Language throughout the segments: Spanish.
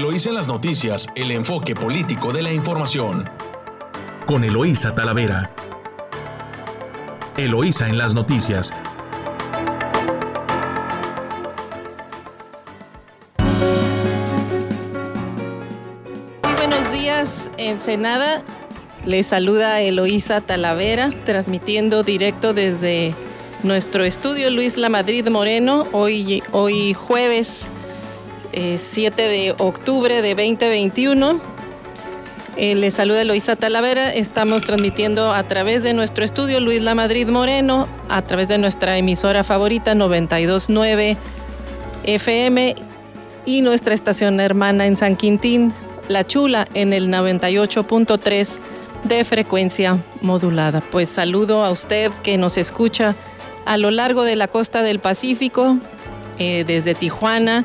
Eloísa en las noticias, el enfoque político de la información. Con Eloísa Talavera. Eloísa en las noticias. Muy buenos días, Ensenada. Les saluda Eloísa Talavera, transmitiendo directo desde nuestro estudio Luis La Madrid Moreno, hoy, hoy jueves 7 eh, de octubre de 2021. Eh, les saluda Eloisa Talavera. Estamos transmitiendo a través de nuestro estudio Luis La Madrid Moreno, a través de nuestra emisora favorita 929 FM y nuestra estación hermana en San Quintín, La Chula, en el 98.3 de frecuencia modulada. Pues saludo a usted que nos escucha a lo largo de la costa del Pacífico, eh, desde Tijuana,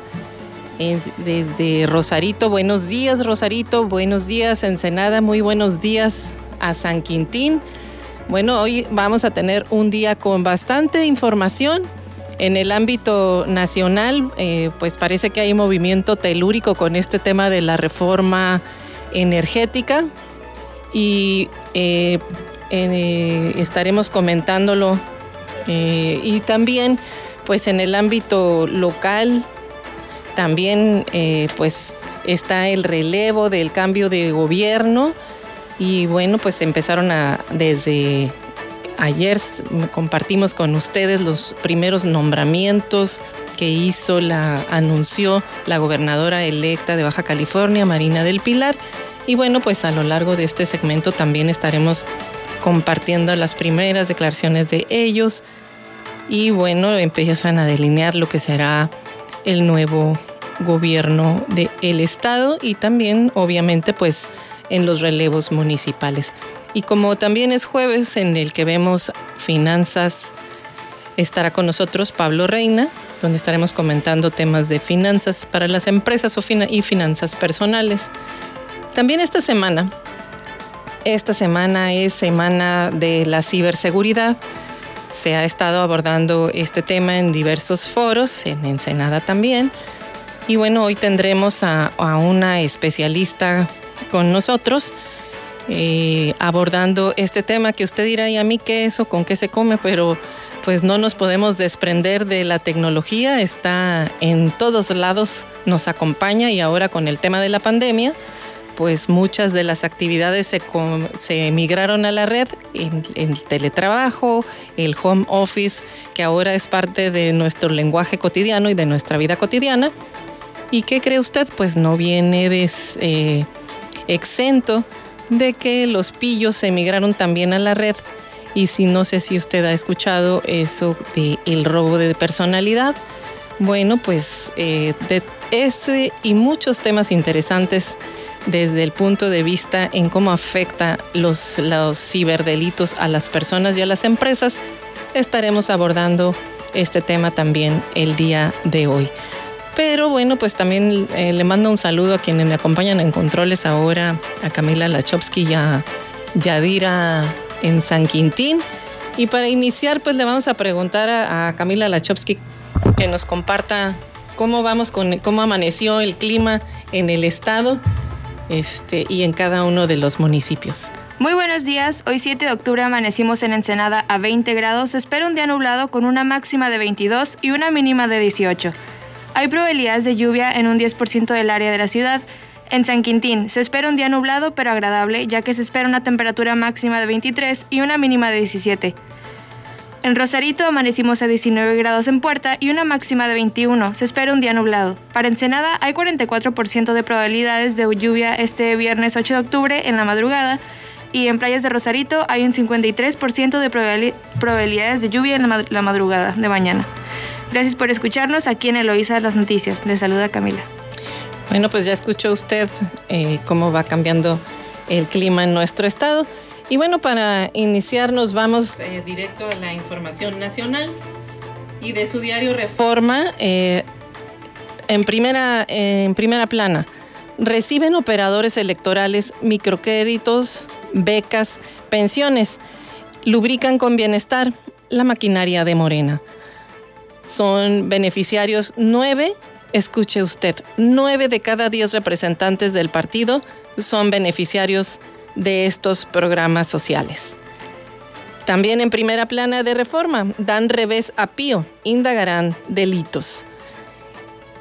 desde Rosarito. Buenos días, Rosarito. Buenos días, Ensenada. Muy buenos días a San Quintín. Bueno, hoy vamos a tener un día con bastante información. En el ámbito nacional, eh, pues parece que hay movimiento telúrico con este tema de la reforma energética y eh, eh, estaremos comentándolo. y también, pues en el ámbito local, también eh, pues está el relevo del cambio de gobierno y bueno, pues empezaron a desde ayer compartimos con ustedes los primeros nombramientos que hizo la anunció la gobernadora electa de Baja California, Marina del Pilar. Y bueno, pues a lo largo de este segmento también estaremos compartiendo las primeras declaraciones de ellos y bueno, empiezan a delinear lo que será el nuevo gobierno del estado y también obviamente pues en los relevos municipales. Y como también es jueves en el que vemos finanzas, estará con nosotros Pablo Reina, donde estaremos comentando temas de finanzas para las empresas y finanzas personales. También esta semana, esta semana es semana de la ciberseguridad se ha estado abordando este tema en diversos foros, en Ensenada también. Y bueno, hoy tendremos a, una especialista con nosotros eh, abordando este tema que usted dirá, ¿y a mí qué es o con qué se come? Pero pues no nos podemos desprender de la tecnología, está en todos lados, nos acompaña y ahora con el tema de la pandemia pues muchas de las actividades se, se migraron a la red, el teletrabajo, el home office, que ahora es parte de nuestro lenguaje cotidiano y de nuestra vida cotidiana. ¿Y qué cree usted? Pues no viene eh, exento de que los pillos se migraron también a la red. Y si no sé si usted ha escuchado eso de el robo de personalidad, bueno, pues eh, de ese y muchos temas interesantes desde el punto de vista en cómo afecta los, los ciberdelitos a las personas y a las empresas, estaremos abordando este tema también el día de hoy. Pero bueno, pues también eh, le mando un saludo a quienes me acompañan en controles ahora, a Camila Lachowski y a Yadira en San Quintín. Y para iniciar, pues le vamos a preguntar a, a Camila Lachowski que nos comparta cómo vamos con cómo amaneció el clima en el estado este, y en cada uno de los municipios. Muy buenos días, hoy 7 de octubre amanecimos en Ensenada a 20 grados, espera un día nublado con una máxima de 22 y una mínima de 18. Hay probabilidades de lluvia en un 10% del área de la ciudad. En San Quintín se espera un día nublado pero agradable, ya que se espera una temperatura máxima de 23 y una mínima de 17. En Rosarito amanecimos a 19 grados en Puerta y una máxima de 21. Se espera un día nublado. Para Ensenada hay 44% de probabilidades de lluvia este viernes 8 de octubre en la madrugada y en playas de Rosarito hay un 53% de probabilidades de lluvia en la, madrugada de mañana. Gracias por escucharnos aquí en Eloísa de las Noticias. Le saluda Camila. Bueno, pues ya escuchó usted eh, cómo va cambiando el clima en nuestro estado. Y bueno, para iniciar nos vamos eh, directo a la información nacional y de su diario Reforma, eh, en, primera, en primera plana, reciben operadores electorales microcréditos, becas, pensiones, lubrican con bienestar la maquinaria de Morena. Son beneficiarios nueve Escuche usted, nueve de cada diez representantes del partido son beneficiarios de estos programas sociales. También en primera plana de reforma, dan revés a Pío, indagarán delitos.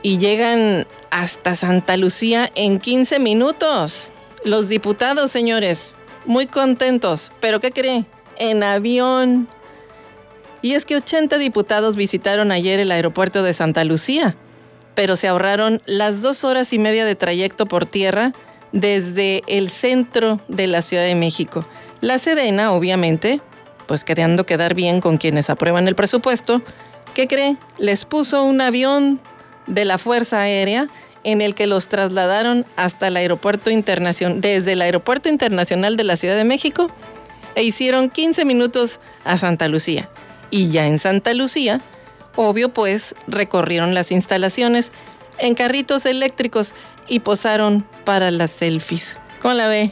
Y llegan hasta Santa Lucía en 15 minutos. Los diputados, señores, muy contentos, pero ¿qué cree? En avión. Y es que 80 diputados visitaron ayer el aeropuerto de Santa Lucía, pero se ahorraron las dos horas y media de trayecto por tierra desde el centro de la Ciudad de México. La Sedena, obviamente, pues queriendo quedar bien con quienes aprueban el presupuesto, ¿qué cree? Les puso un avión de la Fuerza Aérea en el que los trasladaron hasta el aeropuerto internacional, desde el aeropuerto internacional de la Ciudad de México, e hicieron 15 minutos a Santa Lucía. Y ya en Santa Lucía, obvio pues, recorrieron las instalaciones en carritos eléctricos y posaron para las selfies. ¿Cómo la ve?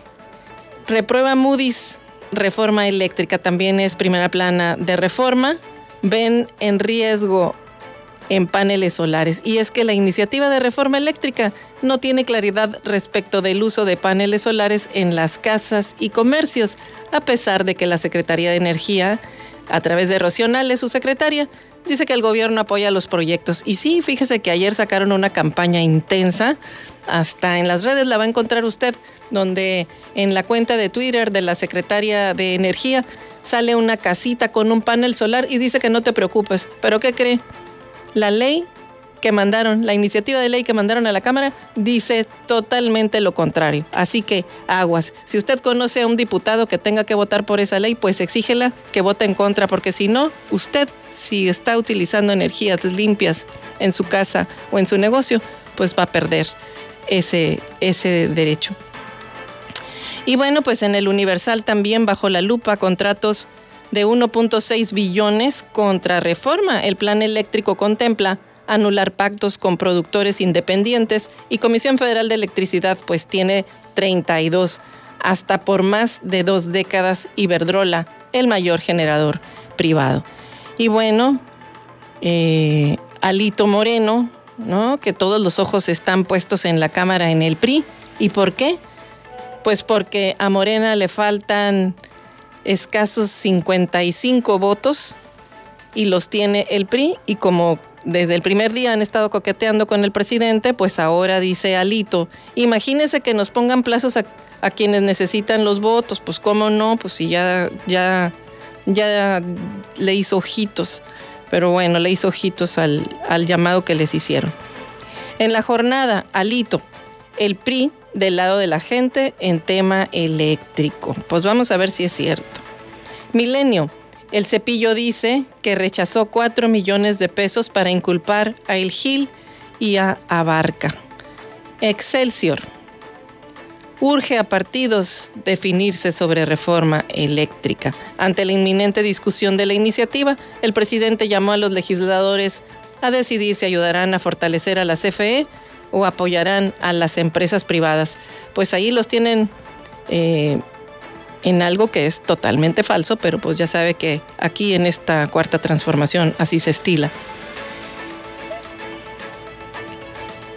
Reprueba Moody's reforma eléctrica, también es primera plana de reforma. Ven en riesgo en paneles solares. Y es que la iniciativa de reforma eléctrica no tiene claridad respecto del uso de paneles solares en las casas y comercios, a pesar de que la Secretaría de Energía, a través de Rocionales, su secretaria, dice que el gobierno apoya los proyectos. Y sí, fíjese que ayer sacaron una campaña intensa, hasta en las redes la va a encontrar usted, donde en la cuenta de Twitter de la secretaria de Energía sale una casita con un panel solar y dice que no te preocupes. ¿Pero qué cree? La ley que mandaron, la iniciativa de ley que mandaron a la Cámara, dice totalmente lo contrario. Así que aguas. Si usted conoce a un diputado que tenga que votar por esa ley, pues exígela que vote en contra, porque si no, usted, si está utilizando energías limpias en su casa o en su negocio, pues va a perder ese, ese derecho. Y bueno, pues en el Universal también bajo la lupa contratos de 1.6 billones contra reforma. El plan eléctrico contempla anular pactos con productores independientes y Comisión Federal de Electricidad pues tiene 32, hasta por más de dos décadas Iberdrola, el mayor generador privado. Y bueno, eh, Alito Moreno, ¿no? que todos los ojos están puestos en la Cámara en el PRI. ¿Y por qué? Pues porque a Morena le faltan escasos 55 votos y los tiene el PRI y como desde el primer día han estado coqueteando con el presidente, pues ahora dice Alito, imagínese que nos pongan plazos a, quienes necesitan los votos, pues cómo no, pues si ya, ya, ya le hizo ojitos, pero bueno, le hizo ojitos al, al llamado que les hicieron. En la jornada, Alito, el PRI del lado de la gente en tema eléctrico. Pues vamos a ver si es cierto. Milenio, el cepillo dice que rechazó 4 millones de pesos para inculpar a El Gil y a Abarca. Excelsior. Urge a partidos definirse sobre reforma eléctrica. Ante la inminente discusión de la iniciativa, el presidente llamó a los legisladores a decidir si ayudarán a fortalecer a la CFE o apoyarán a las empresas privadas. Pues ahí los tienen eh, en algo que es totalmente falso, pero pues ya sabe que aquí en esta cuarta transformación así se estila.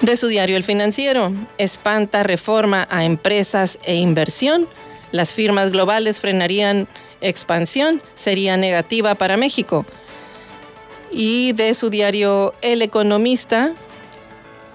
De su diario El Financiero, espanta reforma a empresas e inversión. Las firmas globales frenarían expansión, sería negativa para México. Y de su diario El Economista,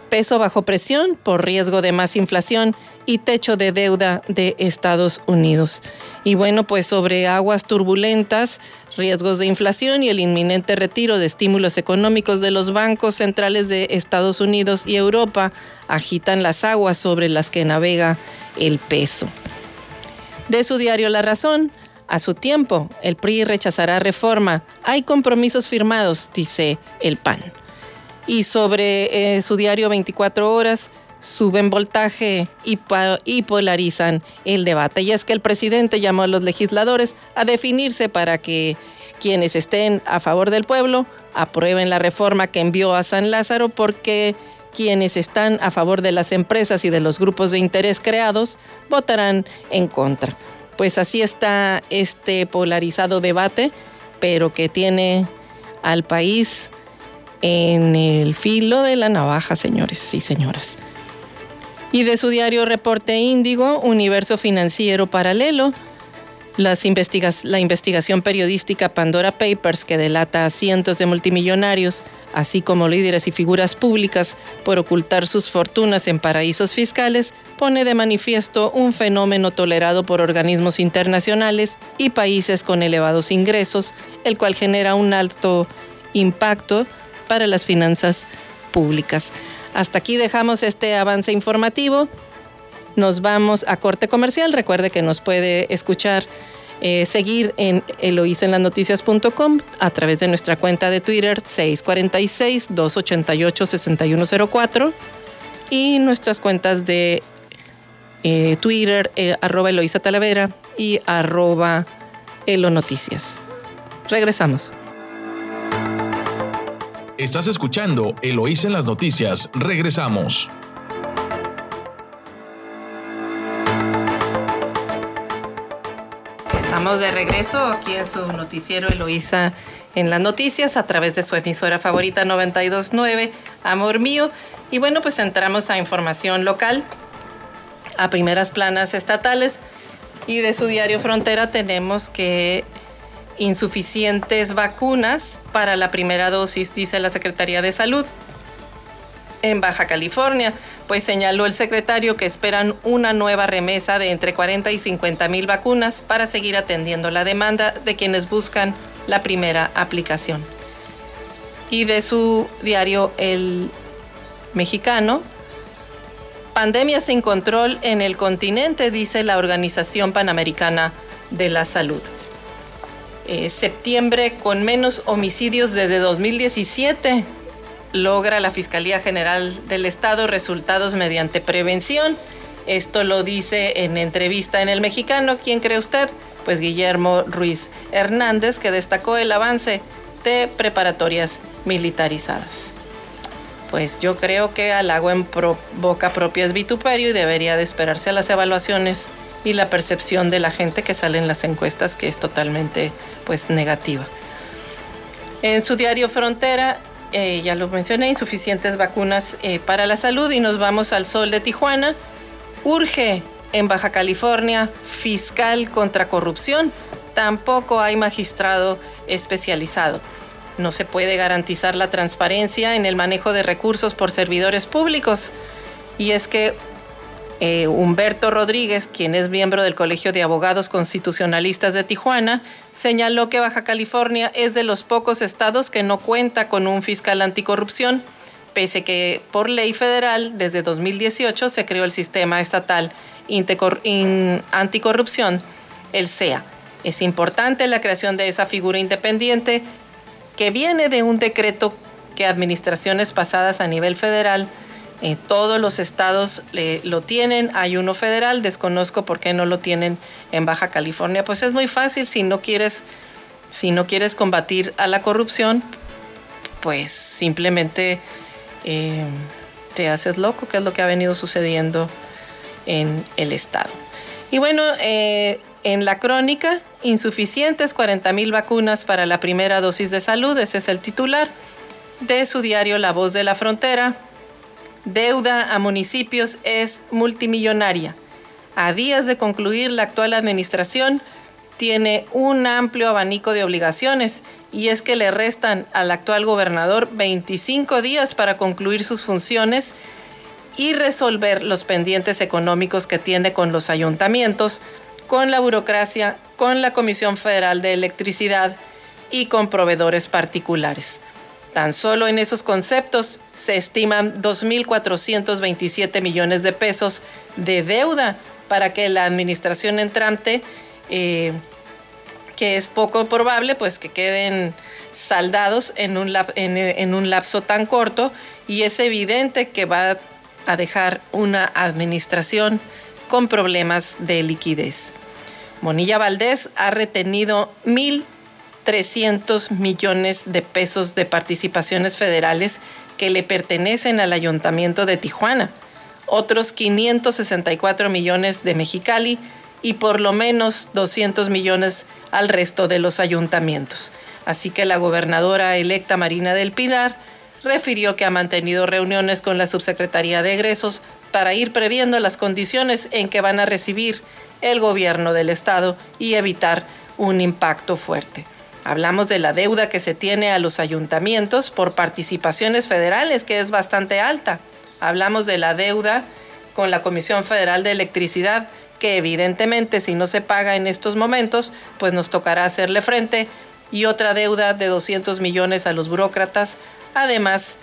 peso bajo presión por riesgo de más inflación y techo de deuda de Estados Unidos. Y bueno, pues sobre aguas turbulentas, riesgos de inflación y el inminente retiro de estímulos económicos de los bancos centrales de Estados Unidos y Europa agitan las aguas sobre las que navega el peso. De su diario La Razón, a su tiempo, el PRI rechazará reforma. Hay compromisos firmados, dice el PAN. Y sobre eh, su diario 24 horas, suben voltaje y, polarizan el debate. Y es que el presidente llamó a los legisladores a definirse para que quienes estén a favor del pueblo aprueben la reforma que envió a San Lázaro porque quienes están a favor de las empresas y de los grupos de interés creados votarán en contra. Pues así está este polarizado debate, pero que tiene al país en el filo de la navaja, señores y señoras. Y de su diario Reporte Índigo, Universo Financiero Paralelo, las la investigación periodística Pandora Papers, que delata a cientos de multimillonarios, así como líderes y figuras públicas, por ocultar sus fortunas en paraísos fiscales, pone de manifiesto un fenómeno tolerado por organismos internacionales y países con elevados ingresos, el cual genera un alto impacto para las finanzas públicas. Hasta aquí dejamos este avance informativo. Nos vamos a corte comercial. Recuerde que nos puede escuchar, eh, seguir en eloisenlasnoticias.com a través de nuestra cuenta de Twitter 646-288-6104 y nuestras cuentas de eh, Twitter eh, arroba Eloisa Talavera y arroba Elo Noticias. Regresamos. Estás escuchando Eloísa en las noticias. Regresamos. Estamos de regreso aquí en su noticiero Eloísa en las noticias a través de su emisora favorita 929, Amor Mío. Y bueno, pues entramos a información local, a primeras planas estatales. Y de su diario Frontera tenemos que insuficientes vacunas para la primera dosis, dice la Secretaría de Salud. En Baja California, pues señaló el secretario que esperan una nueva remesa de entre 40 y 50 mil vacunas para seguir atendiendo la demanda de quienes buscan la primera aplicación. Y de su diario El Mexicano, pandemia sin control en el continente, dice la Organización Panamericana de la Salud. Eh, septiembre con menos homicidios desde 2017. Logra la Fiscalía General del Estado resultados mediante prevención. Esto lo dice en entrevista en El Mexicano. ¿Quién cree usted? Pues Guillermo Ruiz Hernández, que destacó el avance de preparatorias militarizadas. Pues yo creo que al agua en boca propia es y debería de esperarse a las evaluaciones y la percepción de la gente que sale en las encuestas que es totalmente pues negativa. En su diario Frontera, eh, ya lo mencioné, insuficientes vacunas eh, para la salud y nos vamos al sol de Tijuana. Urge en Baja California fiscal contra corrupción. Tampoco hay magistrado especializado. No se puede garantizar la transparencia en el manejo de recursos por servidores públicos. Y es que eh, Humberto Rodríguez, quien es miembro del Colegio de Abogados Constitucionalistas de Tijuana, señaló que Baja California es de los pocos estados que no cuenta con un fiscal anticorrupción, pese que por ley federal desde 2018 se creó el Sistema Estatal Anticorrupción, el SEA. Es importante la creación de esa figura independiente que viene de un decreto que administraciones pasadas a nivel federal eh, todos los estados lo tienen, hay uno federal, desconozco por qué no lo tienen en Baja California. Pues es muy fácil, si no quieres, si no quieres combatir a la corrupción, pues simplemente eh, te haces loco, que es lo que ha venido sucediendo en el estado. Y bueno, eh, en la crónica, insuficientes 40 mil vacunas para la primera dosis de salud, ese es el titular de su diario La Voz de la Frontera deuda a municipios es multimillonaria. A días de concluir la actual administración, tiene un amplio abanico de obligaciones y es que le restan al actual gobernador 25 días para concluir sus funciones y resolver los pendientes económicos que tiene con los ayuntamientos, con la burocracia, con la Comisión Federal de Electricidad y con proveedores particulares. Tan solo en esos conceptos se estiman 2.427 millones de pesos de deuda para que la administración entrante, eh, que es poco probable, pues que queden saldados en un, en un lapso tan corto y es evidente que va a dejar una administración con problemas de liquidez. Monilla Valdés ha retenido mil 300 millones de pesos de participaciones federales que le pertenecen al ayuntamiento de Tijuana, otros 564 millones de Mexicali y por lo menos 200 millones al resto de los ayuntamientos. Así que la gobernadora electa Marina del Pilar refirió que ha mantenido reuniones con la Subsecretaría de Egresos para ir previendo las condiciones en que van a recibir el gobierno del Estado y evitar un impacto fuerte. Hablamos de la deuda que se tiene a los ayuntamientos por participaciones federales, que es bastante alta. Hablamos de la deuda con la Comisión Federal de Electricidad, que evidentemente si no se paga en estos momentos, pues nos tocará hacerle frente. Y otra deuda de 200 millones a los burócratas. Además,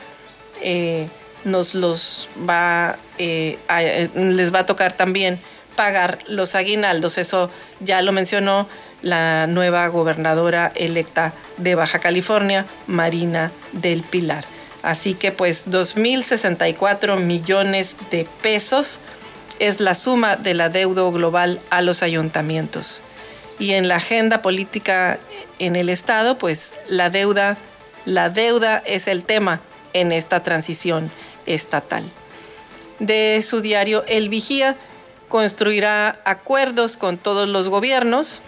eh, nos los va, eh, eh, les va a tocar también pagar los aguinaldos. Eso ya lo mencionó la nueva gobernadora electa de Baja California, Marina del Pilar. Así que pues 2.064 millones de pesos es la suma de la deuda global a los ayuntamientos. Y en la agenda política en el Estado, pues la deuda, la deuda es el tema en esta transición estatal. De su diario El Vigía, construirá acuerdos con todos los gobiernos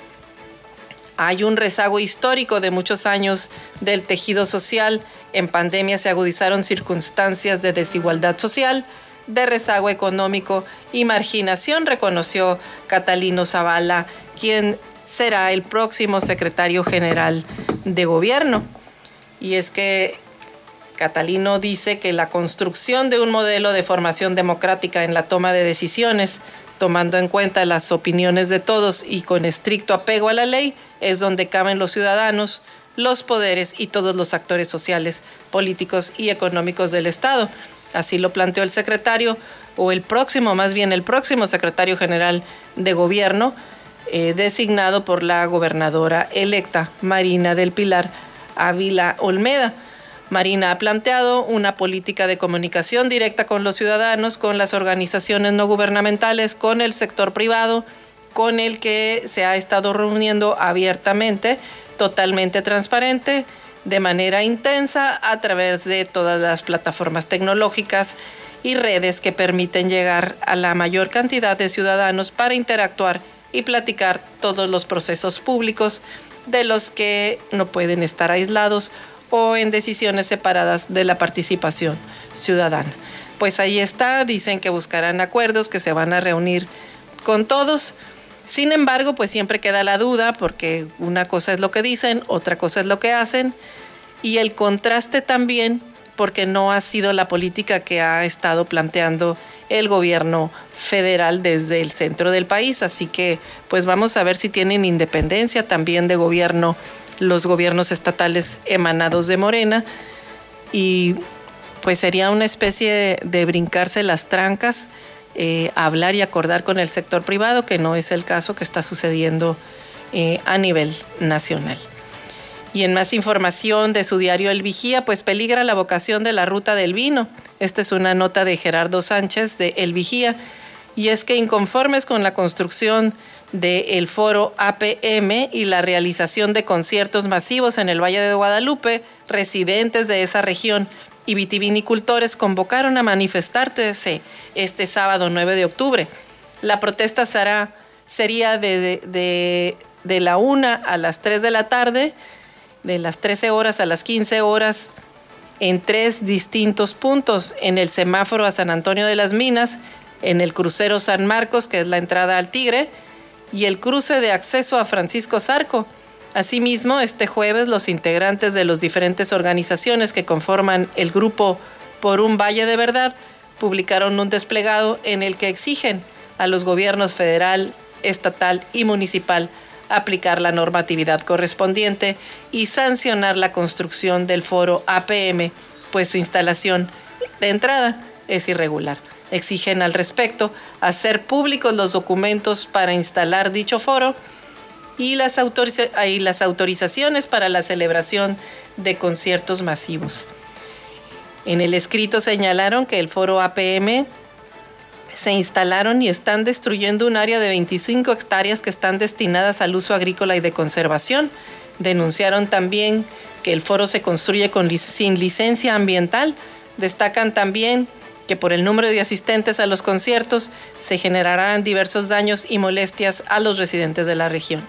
hay un rezago histórico de muchos años del tejido social. En pandemia se agudizaron circunstancias de desigualdad social, de rezago económico y marginación, reconoció Catalino Zavala, quien será el próximo secretario general de gobierno. Y es que Catalino dice que la construcción de un modelo de formación democrática en la toma de decisiones, tomando en cuenta las opiniones de todos y con estricto apego a la ley, es donde caben los ciudadanos, los poderes y todos los actores sociales, políticos y económicos del Estado. Así lo planteó el secretario, o el próximo, más bien el próximo secretario general de gobierno, eh, designado por la gobernadora electa, Marina del Pilar Ávila Olmeda. Marina ha planteado una política de comunicación directa con los ciudadanos, con las organizaciones no gubernamentales, con el sector privado, con el que se ha estado reuniendo abiertamente, totalmente transparente, de manera intensa a través de todas las plataformas tecnológicas y redes que permiten llegar a la mayor cantidad de ciudadanos para interactuar y platicar todos los procesos públicos de los que no pueden estar aislados o en decisiones separadas de la participación ciudadana. Pues ahí está, dicen que buscarán acuerdos, que se van a reunir con todos sin embargo, pues siempre queda la duda porque una cosa es lo que dicen, otra cosa es lo que hacen. Y el contraste también porque no ha sido la política que ha estado planteando el gobierno federal desde el centro del país. Así que pues vamos a ver si tienen independencia también de gobierno los gobiernos estatales emanados de Morena. Y pues sería una especie de brincarse las trancas eh, hablar y acordar con el sector privado, que no es el caso que está sucediendo eh, a nivel nacional. Y en más información de su diario El Vigía, pues peligra la vocación de la ruta del vino. Esta es una nota de Gerardo Sánchez de El Vigía. Y es que inconformes con la construcción del foro APM y la realización de conciertos masivos en el Valle de Guadalupe, residentes de esa región y vitivinicultores convocaron a manifestarse este sábado 9 de octubre. La protesta será, sería de, de, la 1 a las 3 de la tarde, de las 13 horas a las 15 horas, en tres distintos puntos, en el semáforo a San Antonio de las Minas, en el crucero San Marcos, que es la entrada al Tigre, y el cruce de acceso a Francisco Zarco. Asimismo, este jueves los integrantes de las diferentes organizaciones que conforman el grupo Por un Valle de Verdad publicaron un desplegado en el que exigen a los gobiernos federal, estatal y municipal aplicar la normatividad correspondiente y sancionar la construcción del foro APM, pues su instalación de entrada es irregular. Exigen al respecto hacer públicos los documentos para instalar dicho foro y las, las autorizaciones para la celebración de conciertos masivos. En el escrito señalaron que el foro APM se instalaron y están destruyendo un área de 25 hectáreas que están destinadas al uso agrícola y de conservación. Denunciaron también que el foro se construye con, sin licencia ambiental. Destacan también que por el número de asistentes a los conciertos se generarán diversos daños y molestias a los residentes de la región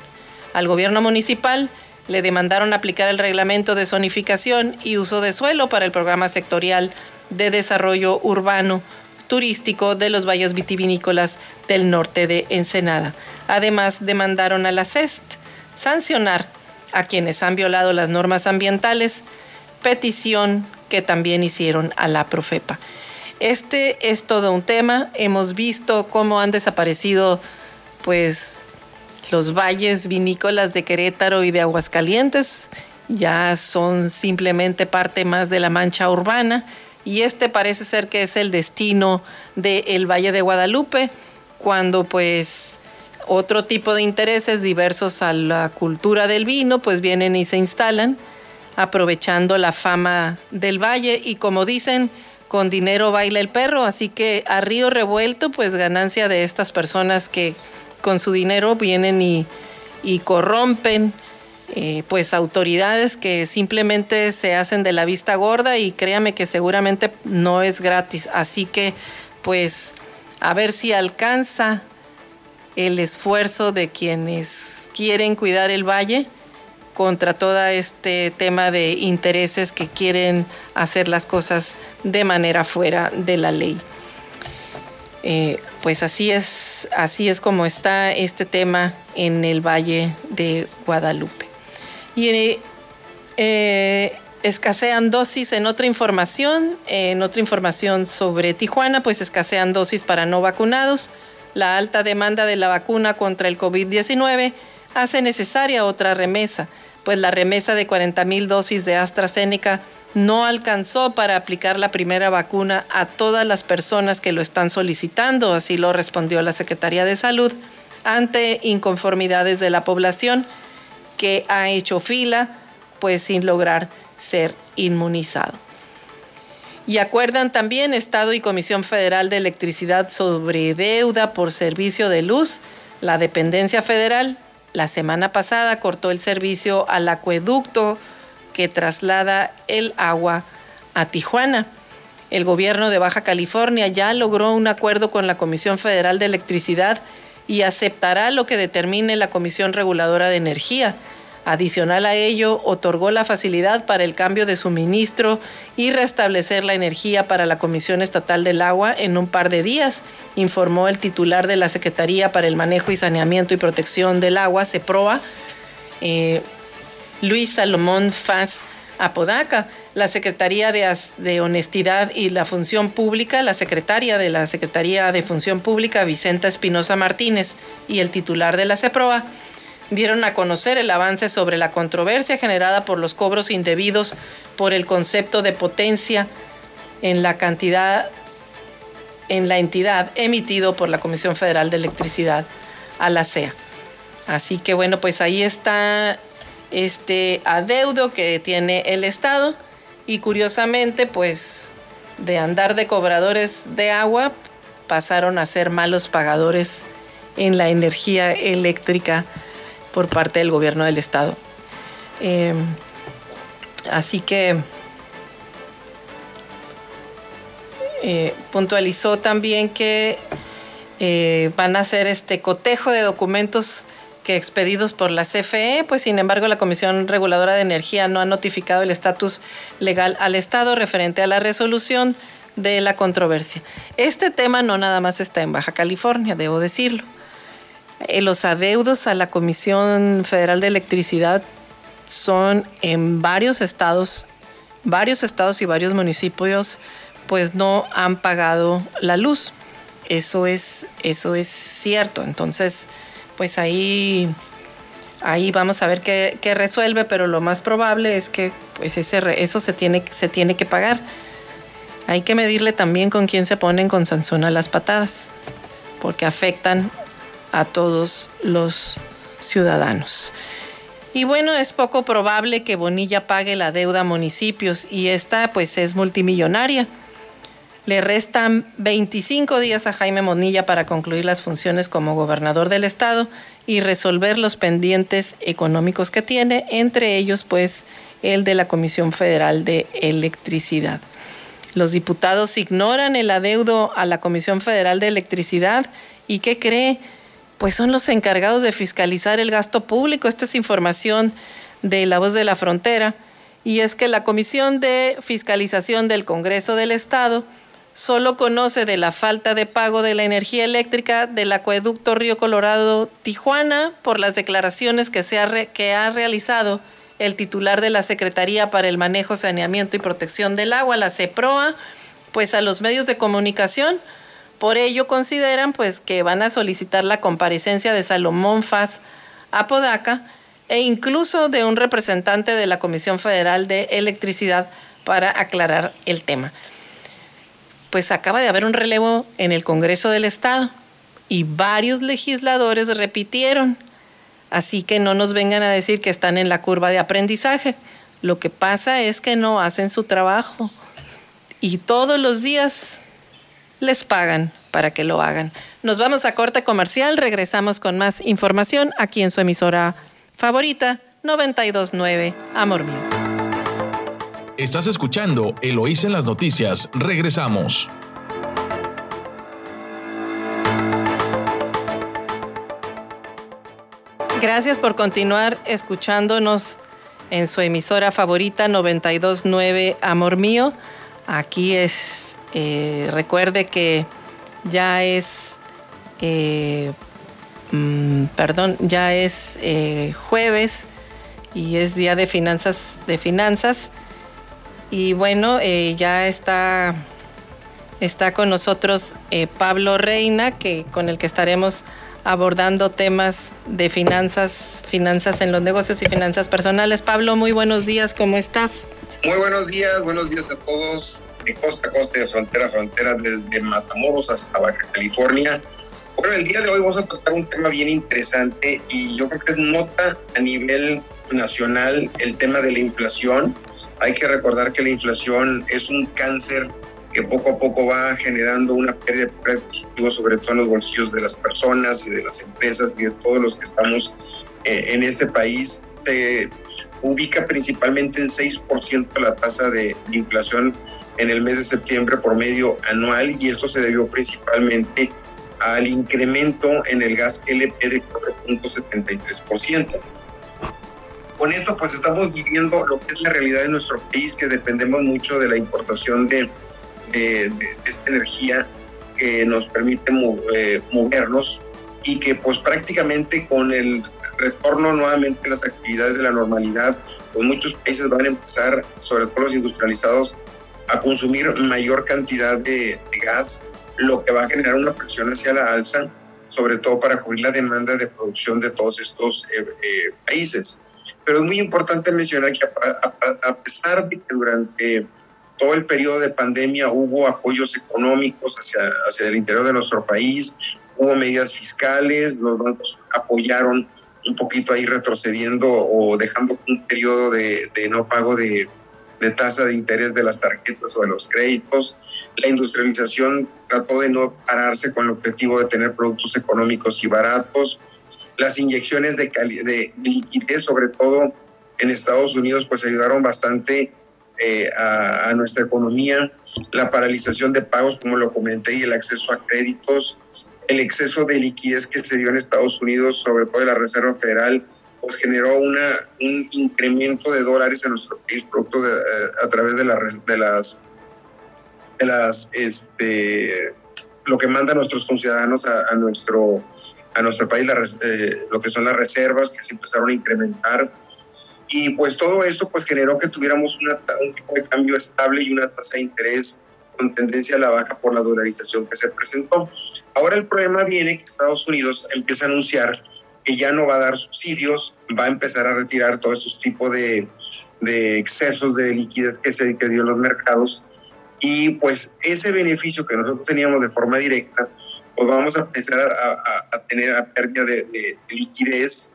al gobierno municipal le demandaron aplicar el reglamento de zonificación y uso de suelo para el programa sectorial de desarrollo urbano turístico de los valles vitivinícolas del norte de Ensenada. Además, demandaron a la CEST sancionar a quienes han violado las normas ambientales, petición que también hicieron a la Profepa. Este es todo un tema. Hemos visto cómo han desaparecido pues los valles vinícolas de Querétaro y de Aguascalientes. Ya son simplemente parte más de la mancha urbana y este parece ser que es el destino del Valle de Guadalupe, cuando pues otro tipo de intereses diversos a la cultura del vino pues vienen y se instalan aprovechando la fama del valle y como dicen, con dinero baila el perro, así que a río revuelto pues ganancia de estas personas que con su dinero vienen y, corrompen eh, pues autoridades que simplemente se hacen de la vista gorda y créame que seguramente no es gratis. Así que pues a ver si alcanza el esfuerzo de quienes quieren cuidar el valle contra todo este tema de intereses que quieren hacer las cosas de manera fuera de la ley. Eh, pues así es, así es como está este tema en el Valle de Guadalupe. Y eh, escasean dosis en otra información, en otra información sobre Tijuana, pues escasean dosis para no vacunados. La alta demanda de la vacuna contra el COVID-19 hace necesaria otra remesa, pues la remesa de 40 mil dosis de AstraZeneca no alcanzó para aplicar la primera vacuna a todas las personas que lo están solicitando, así lo respondió la Secretaría de Salud, ante inconformidades de la población que ha hecho fila, pues sin lograr ser inmunizado. Y acuerdan también Estado y Comisión Federal de Electricidad sobre deuda por servicio de luz. La dependencia federal la semana pasada cortó el servicio al acueducto que traslada el agua a Tijuana. El gobierno de Baja California ya logró un acuerdo con la Comisión Federal de Electricidad y aceptará lo que determine la Comisión Reguladora de Energía. Adicional a ello, otorgó la facilidad para el cambio de suministro y restablecer la energía para la Comisión Estatal del Agua en un par de días, informó el titular de la Secretaría para el Manejo y Saneamiento y Protección del Agua, CEPROA, eh, Luis Salomón Faz Apodaca. La Secretaría de, Honestidad y la Función Pública, la secretaria de la Secretaría de Función Pública, Vicenta Espinosa Martínez, y el titular de la CEPROA dieron a conocer el avance sobre la controversia generada por los cobros indebidos por el concepto de potencia en la cantidad en la entidad emitido por la Comisión Federal de Electricidad a la CEA. Así que bueno, pues ahí está este adeudo que tiene el Estado y curiosamente pues de andar de cobradores de agua pasaron a ser malos pagadores en la energía eléctrica por parte del gobierno del estado. Eh, así que eh, puntualizó también que eh, van a hacer este cotejo de documentos que expedidos por la CFE, pues sin embargo la Comisión Reguladora de Energía no ha notificado el estatus legal al Estado referente a la resolución de la controversia. Este tema no nada más está en Baja California, debo decirlo. Eh, los adeudos a la Comisión Federal de Electricidad son en varios estados, varios estados y varios municipios, pues no han pagado la luz. Eso es, eso es cierto. Entonces, pues ahí, ahí vamos a ver qué, resuelve, pero lo más probable es que pues ese, eso se tiene, se tiene que pagar. Hay que medirle también con quién se ponen con Sansón a las patadas, porque afectan a todos los ciudadanos. Y bueno, es poco probable que Bonilla pague la deuda a municipios y esta pues es multimillonaria. Le restan 25 días a Jaime Bonilla para concluir las funciones como gobernador del estado y resolver los pendientes económicos que tiene, entre ellos pues el de la Comisión Federal de Electricidad. Los diputados ignoran el adeudo a la Comisión Federal de Electricidad y ¿qué cree? pues son los encargados de fiscalizar el gasto público. Esta es información de La Voz de la Frontera, y es que la Comisión de Fiscalización del Congreso del Estado solo conoce de la falta de pago de la energía eléctrica del acueducto Río Colorado Tijuana por las declaraciones que, se ha, que ha realizado el titular de la Secretaría para el Manejo, Saneamiento y Protección del Agua, la CEPROA, pues a los medios de comunicación. Por ello consideran pues que van a solicitar la comparecencia de Salomón Faz Apodaca e incluso de un representante de la Comisión Federal de Electricidad para aclarar el tema pues acaba de haber un relevo en el Congreso del Estado y varios legisladores repitieron. Así que no nos vengan a decir que están en la curva de aprendizaje. Lo que pasa es que no hacen su trabajo y todos los días les pagan para que lo hagan. Nos vamos a corte comercial, regresamos con más información aquí en su emisora favorita 929 Amor Mío. Estás escuchando Eloís en las noticias. Regresamos. Gracias por continuar escuchándonos en su emisora favorita 929 Amor Mío. Aquí es, eh, recuerde que ya es, eh, mm, perdón, ya es eh, jueves y es día de finanzas, de finanzas. Y bueno, eh, ya está, está con nosotros eh, Pablo Reina, que, con el que estaremos abordando temas de finanzas, finanzas en los negocios y finanzas personales. Pablo, muy buenos días, ¿cómo estás? Muy buenos días, buenos días a todos, de costa a costa, de frontera a frontera, desde Matamoros hasta Baja California. Bueno, el día de hoy vamos a tratar un tema bien interesante y yo creo que es nota a nivel nacional el tema de la inflación hay que recordar que la inflación es un cáncer que poco a poco va generando una pérdida de poder adquisitivo, sobre todo en los bolsillos de las personas y de las empresas y de todos los que estamos eh, en este país. Se ubica principalmente en 6% la tasa de inflación en el mes de septiembre por medio anual y esto se debió principalmente al incremento en el gas LP de 4.73% con esto pues estamos viviendo lo que es la realidad de nuestro país, que dependemos mucho de la importación de, de, esta energía que nos permite eh, movernos y que pues prácticamente con el retorno nuevamente a las actividades de la normalidad, pues muchos países van a empezar, sobre todo los industrializados, a consumir mayor cantidad de, gas, lo que va a generar una presión hacia la alza, sobre todo para cubrir la demanda de producción de todos estos eh, eh, países. Pero es muy importante mencionar que a, pesar de que durante todo el periodo de pandemia hubo apoyos económicos hacia, hacia el interior de nuestro país, hubo medidas fiscales, los bancos apoyaron un poquito ahí retrocediendo o dejando un periodo de, de no pago de, de, tasa de interés de las tarjetas o de los créditos. La industrialización trató de no pararse con el objetivo de tener productos económicos y baratos las inyecciones de, de, liquidez, sobre todo en Estados Unidos, pues ayudaron bastante eh, a, nuestra economía. La paralización de pagos, como lo comenté, y el acceso a créditos, el exceso de liquidez que se dio en Estados Unidos, sobre todo de la Reserva Federal, pues generó una, un incremento de dólares en nuestro país, producto de, eh, a través de, la, de las, de las, este, lo que mandan nuestros conciudadanos a nuestro a nuestro país eh, lo que son las reservas que se empezaron a incrementar y pues todo eso pues generó que tuviéramos una, un tipo de cambio estable y una tasa de interés con tendencia a la baja por la dolarización que se presentó. Ahora el problema viene que Estados Unidos empieza a anunciar que ya no va a dar subsidios, va a empezar a retirar todos esos tipos de, de excesos de liquidez que se que dio en los mercados y pues ese beneficio que nosotros teníamos de forma directa pues vamos a empezar a, tener a pérdida de, liquidez,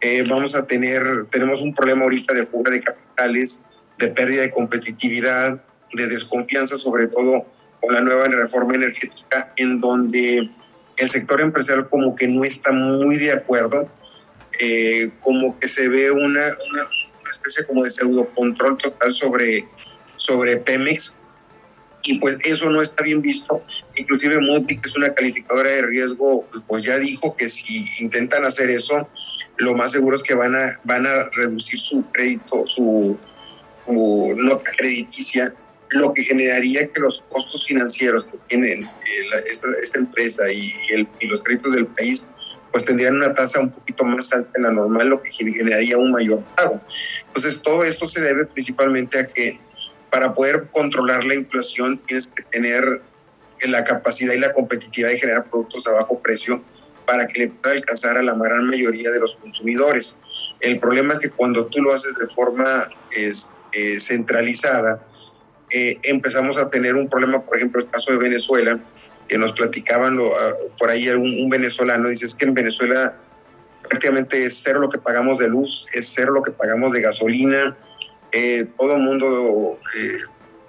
eh, vamos a tener, tenemos un problema ahorita de fuga de capitales, de pérdida de competitividad, de desconfianza, sobre todo con la nueva reforma energética, en donde el sector empresarial como que no está muy de acuerdo, eh, como que se ve una, una, especie como de pseudo control total sobre, sobre Pemex, y pues eso no está bien visto. Inclusive Moody, que es una calificadora de riesgo, pues ya dijo que si intentan hacer eso, lo más seguro es que van a, van a reducir su crédito, su, nota crediticia, lo que generaría que los costos financieros que tienen eh, esta, esta, empresa y, el, y los créditos del país pues tendrían una tasa un poquito más alta de la normal, lo que generaría un mayor pago. Entonces, todo esto se debe principalmente a que para poder controlar la inflación tienes que tener la capacidad y la competitividad de generar productos a bajo precio para que le pueda alcanzar a la gran mayoría de los consumidores. El problema es que cuando tú lo haces de forma este, centralizada, eh, empezamos a tener un problema, por ejemplo, el caso de Venezuela, que nos platicaban ah, por ahí un, un venezolano, dice, es que en Venezuela prácticamente es cero lo que pagamos de luz, es cero lo que pagamos de gasolina, eh, todo el mundo eh,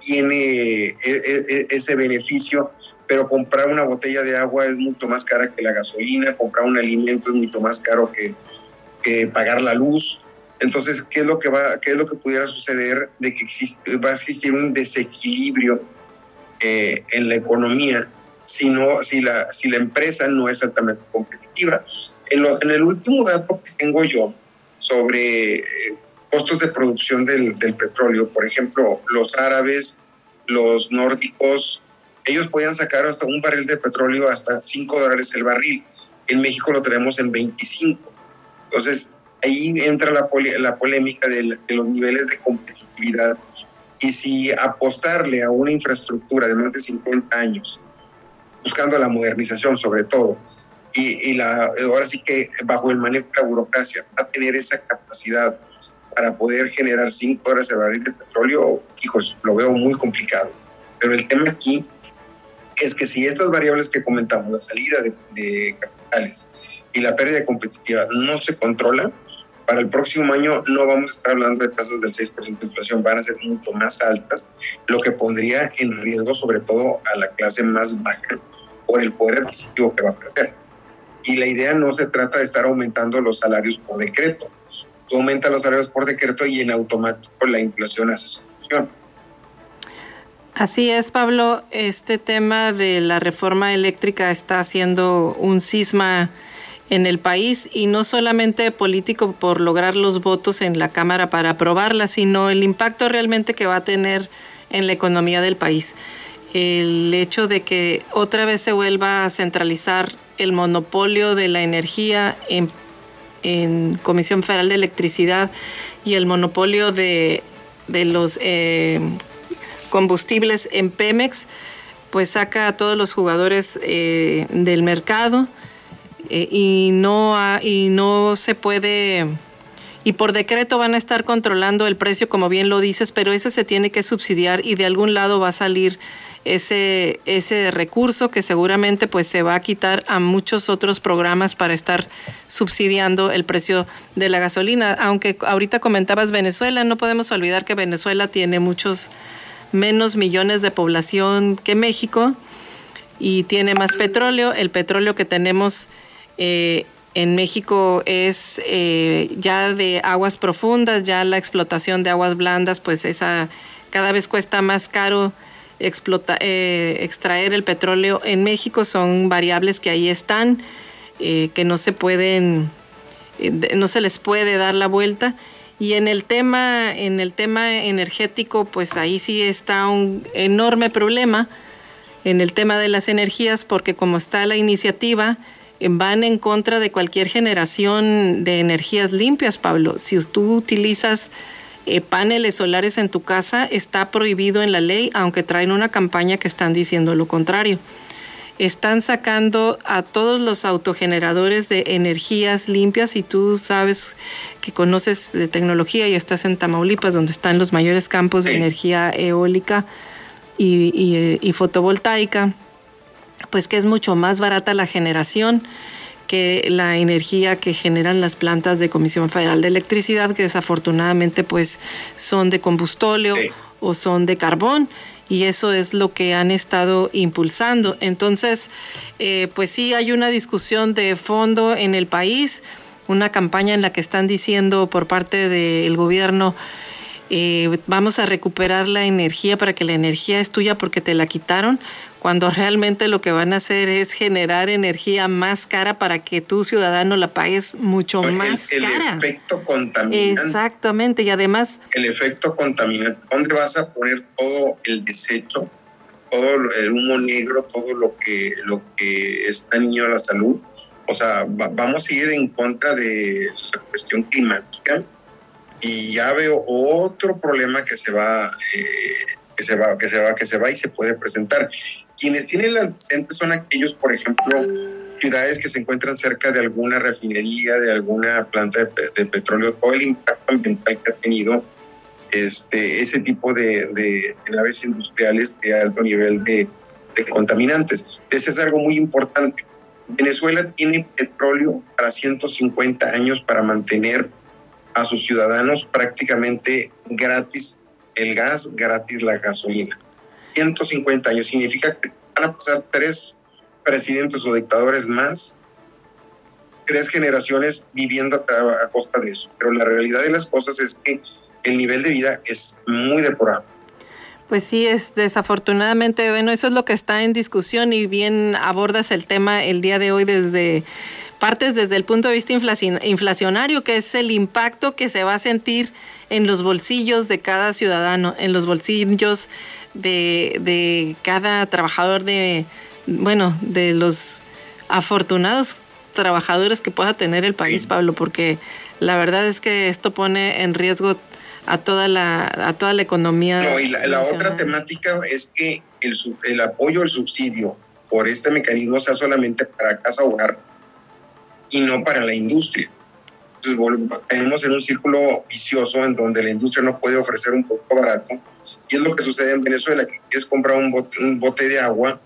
tiene e, e, e, ese beneficio, pero comprar una botella de agua es mucho más cara que la gasolina, comprar un alimento es mucho más caro que, pagar la luz. Entonces, ¿qué es lo que va, qué es lo que pudiera suceder de que existe, va a existir un desequilibrio eh, en la economía si, no, si, la, si la empresa no es altamente competitiva? En, en el último dato que tengo yo sobre costos de producción del, petróleo. Por ejemplo, los árabes, los nórdicos, ellos podían sacar hasta un barril de petróleo hasta 5 dólares el barril. En México lo tenemos en 25. Entonces, ahí entra la, polémica de, los niveles de competitividad. Y si apostarle a una infraestructura de más de 50 años, buscando la modernización sobre todo, y, y la, ahora sí que bajo el manejo de la burocracia, va a tener esa capacidad para poder generar 5 horas de barril de petróleo, hijos, lo veo muy complicado. Pero el tema aquí es que si estas variables que comentamos, la salida de, capitales y la pérdida de competitividad no se controlan, para el próximo año no vamos a estar hablando de tasas del 6% de inflación, van a ser mucho más altas, lo que pondría en riesgo sobre todo a la clase más baja por el poder adquisitivo que va a perder. Y la idea no se trata de estar aumentando los salarios por decreto, aumenta los salarios por decreto y en automático la inflación hace su función. Así es, Pablo. Este tema de la reforma eléctrica está haciendo un cisma en el país y no solamente político por lograr los votos en la Cámara para aprobarla, sino el impacto realmente que va a tener en la economía del país. El hecho de que otra vez se vuelva a centralizar el monopolio de la energía en en Comisión Federal de Electricidad y el monopolio de, los eh, combustibles en Pemex, pues saca a todos los jugadores eh, del mercado eh, y, no y no se puede y por decreto van a estar controlando el precio, como bien lo dices, pero eso se tiene que subsidiar y de algún lado va a salir ese, ese recurso que seguramente pues se va a quitar a muchos otros programas para estar subsidiando el precio de la gasolina. Aunque ahorita comentabas Venezuela, no podemos olvidar que Venezuela tiene muchos menos millones de población que México y tiene más petróleo. El petróleo que tenemos eh, en México es eh, ya de aguas profundas, ya la explotación de aguas blandas, pues esa cada vez cuesta más caro explota, eh, extraer el petróleo en México son variables que ahí están, eh, que no se pueden, eh, no se les puede dar la vuelta. Y en el tema, en el tema energético, pues ahí sí está un enorme problema en el tema de las energías, porque como está la iniciativa, van en contra de cualquier generación de energías limpias, Pablo. Si tú utilizas eh, paneles solares en tu casa está prohibido en la ley, aunque traen una campaña que están diciendo lo contrario. Están sacando a todos los autogeneradores de energías limpias y tú sabes que conoces de tecnología y estás en Tamaulipas, donde están los mayores campos de energía eólica y, y fotovoltaica, pues que es mucho más barata la generación que la energía que generan las plantas de Comisión Federal de Electricidad, que desafortunadamente pues son de combustóleo o son de carbón y eso es lo que han estado impulsando. Entonces, eh, pues sí hay una discusión de fondo en el país, una campaña en la que están diciendo por parte del gobierno eh, vamos a recuperar la energía para que la energía es tuya porque te la quitaron, cuando realmente lo que van a hacer es generar energía más cara para que tu ciudadano la pagues mucho más cara. El efecto contaminante. Exactamente, y además... El efecto contaminante. ¿Dónde vas a poner todo el desecho, todo el humo negro, todo lo que, lo que está niño a la salud? O sea, vamos a ir en contra de la cuestión climática y ya veo otro problema que se va... Eh, que se va, que se va, que se va y se puede presentar. Quienes tienen la antecedentes son aquellos, por ejemplo, ciudades que se encuentran cerca de alguna refinería, de alguna planta de, petróleo, todo el impacto ambiental que ha tenido este, ese tipo de, naves industriales de alto nivel de, contaminantes. Ese es algo muy importante. Venezuela tiene petróleo para 150 años para mantener a sus ciudadanos prácticamente gratis el gas, gratis la gasolina. 150 años significa que van a pasar tres presidentes o dictadores más, tres generaciones viviendo a, costa de eso. Pero la realidad de las cosas es que el nivel de vida es muy depurado. Pues sí, es desafortunadamente, bueno, eso es lo que está en discusión y bien abordas el tema el día de hoy desde partes desde el punto de vista inflacionario, que es el impacto que se va a sentir en los bolsillos de cada ciudadano, en los bolsillos de, cada trabajador de, bueno, de los afortunados trabajadores que pueda tener el país, Pablo, porque la verdad es que esto pone en riesgo a toda la, a toda la economía. No, y la, otra temática es que el, el apoyo, el subsidio por este mecanismo sea solamente para casa hogar y no para la industria. Entonces tenemos en un círculo vicioso en donde la industria no puede ofrecer un poco barato y es lo que sucede en Venezuela, que quieres comprar un bote, un bote de agua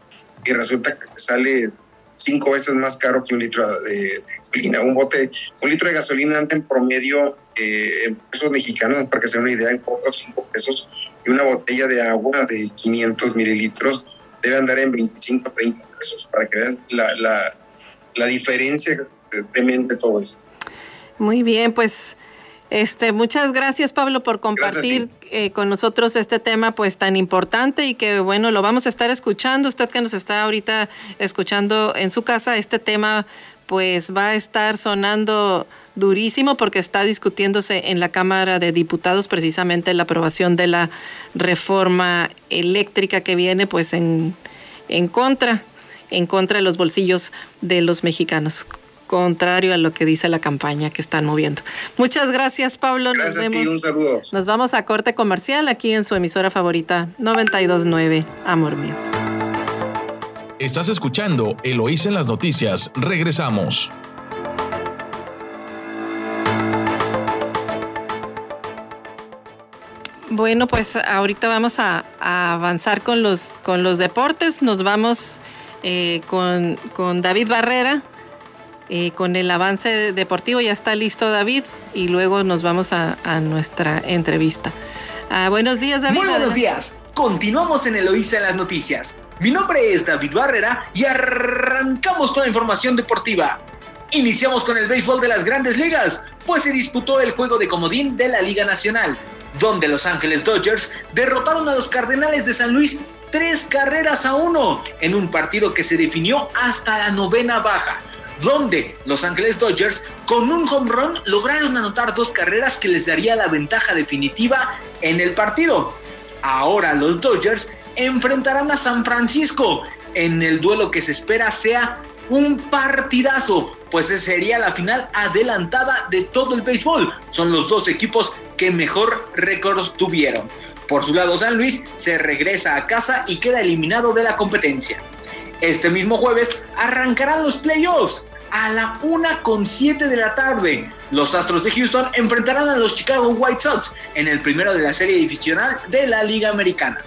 y resulta que te sale cinco veces más caro que un litro de, gasolina. Un bote, un litro de gasolina anda en promedio eh, en pesos mexicanos, para que se den una idea, en pocos cinco pesos, y una botella de agua de 500 mililitros debe andar en 25, 30 pesos, para que veas la, la, la diferencia de todo eso. Muy bien, pues este, muchas gracias Pablo por compartir eh, con nosotros este tema pues tan importante y que bueno, lo vamos a estar escuchando. Usted que nos está ahorita escuchando en su casa, este tema pues va a estar sonando durísimo porque está discutiéndose en la Cámara de Diputados precisamente la aprobación de la reforma eléctrica que viene pues en, en contra, en contra de los bolsillos de los mexicanos contrario a lo que dice la campaña que están moviendo. Muchas gracias, Pablo. Gracias Nos vemos. un saludo. Nos vamos a corte comercial aquí en su emisora favorita, 929, Amor Mío. Estás escuchando Eloís en las noticias. Regresamos. Bueno, pues ahorita vamos a, avanzar con los, con los deportes. Nos vamos eh, con, con David Barrera, eh, con el avance deportivo ya está listo David y luego nos vamos a, nuestra entrevista. Ah, buenos días David. Muy buenos días. Continuamos en Eloísa en las noticias. Mi nombre es David Barrera y arrancamos con la información deportiva. Iniciamos con el béisbol de las grandes ligas, pues se disputó el juego de comodín de la Liga Nacional, donde Los Ángeles Dodgers derrotaron a los Cardenales de San Luis tres carreras a uno en un partido que se definió hasta la novena baja donde Los Ángeles Dodgers con un home run lograron anotar dos carreras que les daría la ventaja definitiva en el partido. Ahora los Dodgers enfrentarán a San Francisco en el duelo que se espera sea un partidazo, pues sería la final adelantada de todo el béisbol. Son los dos equipos que mejor récord tuvieron. Por su lado, San Luis se regresa a casa y queda eliminado de la competencia. Este mismo jueves arrancarán los playoffs a la 1.7 de la tarde. Los Astros de Houston enfrentarán a los Chicago White Sox en el primero de la serie divisional de la Liga Americana.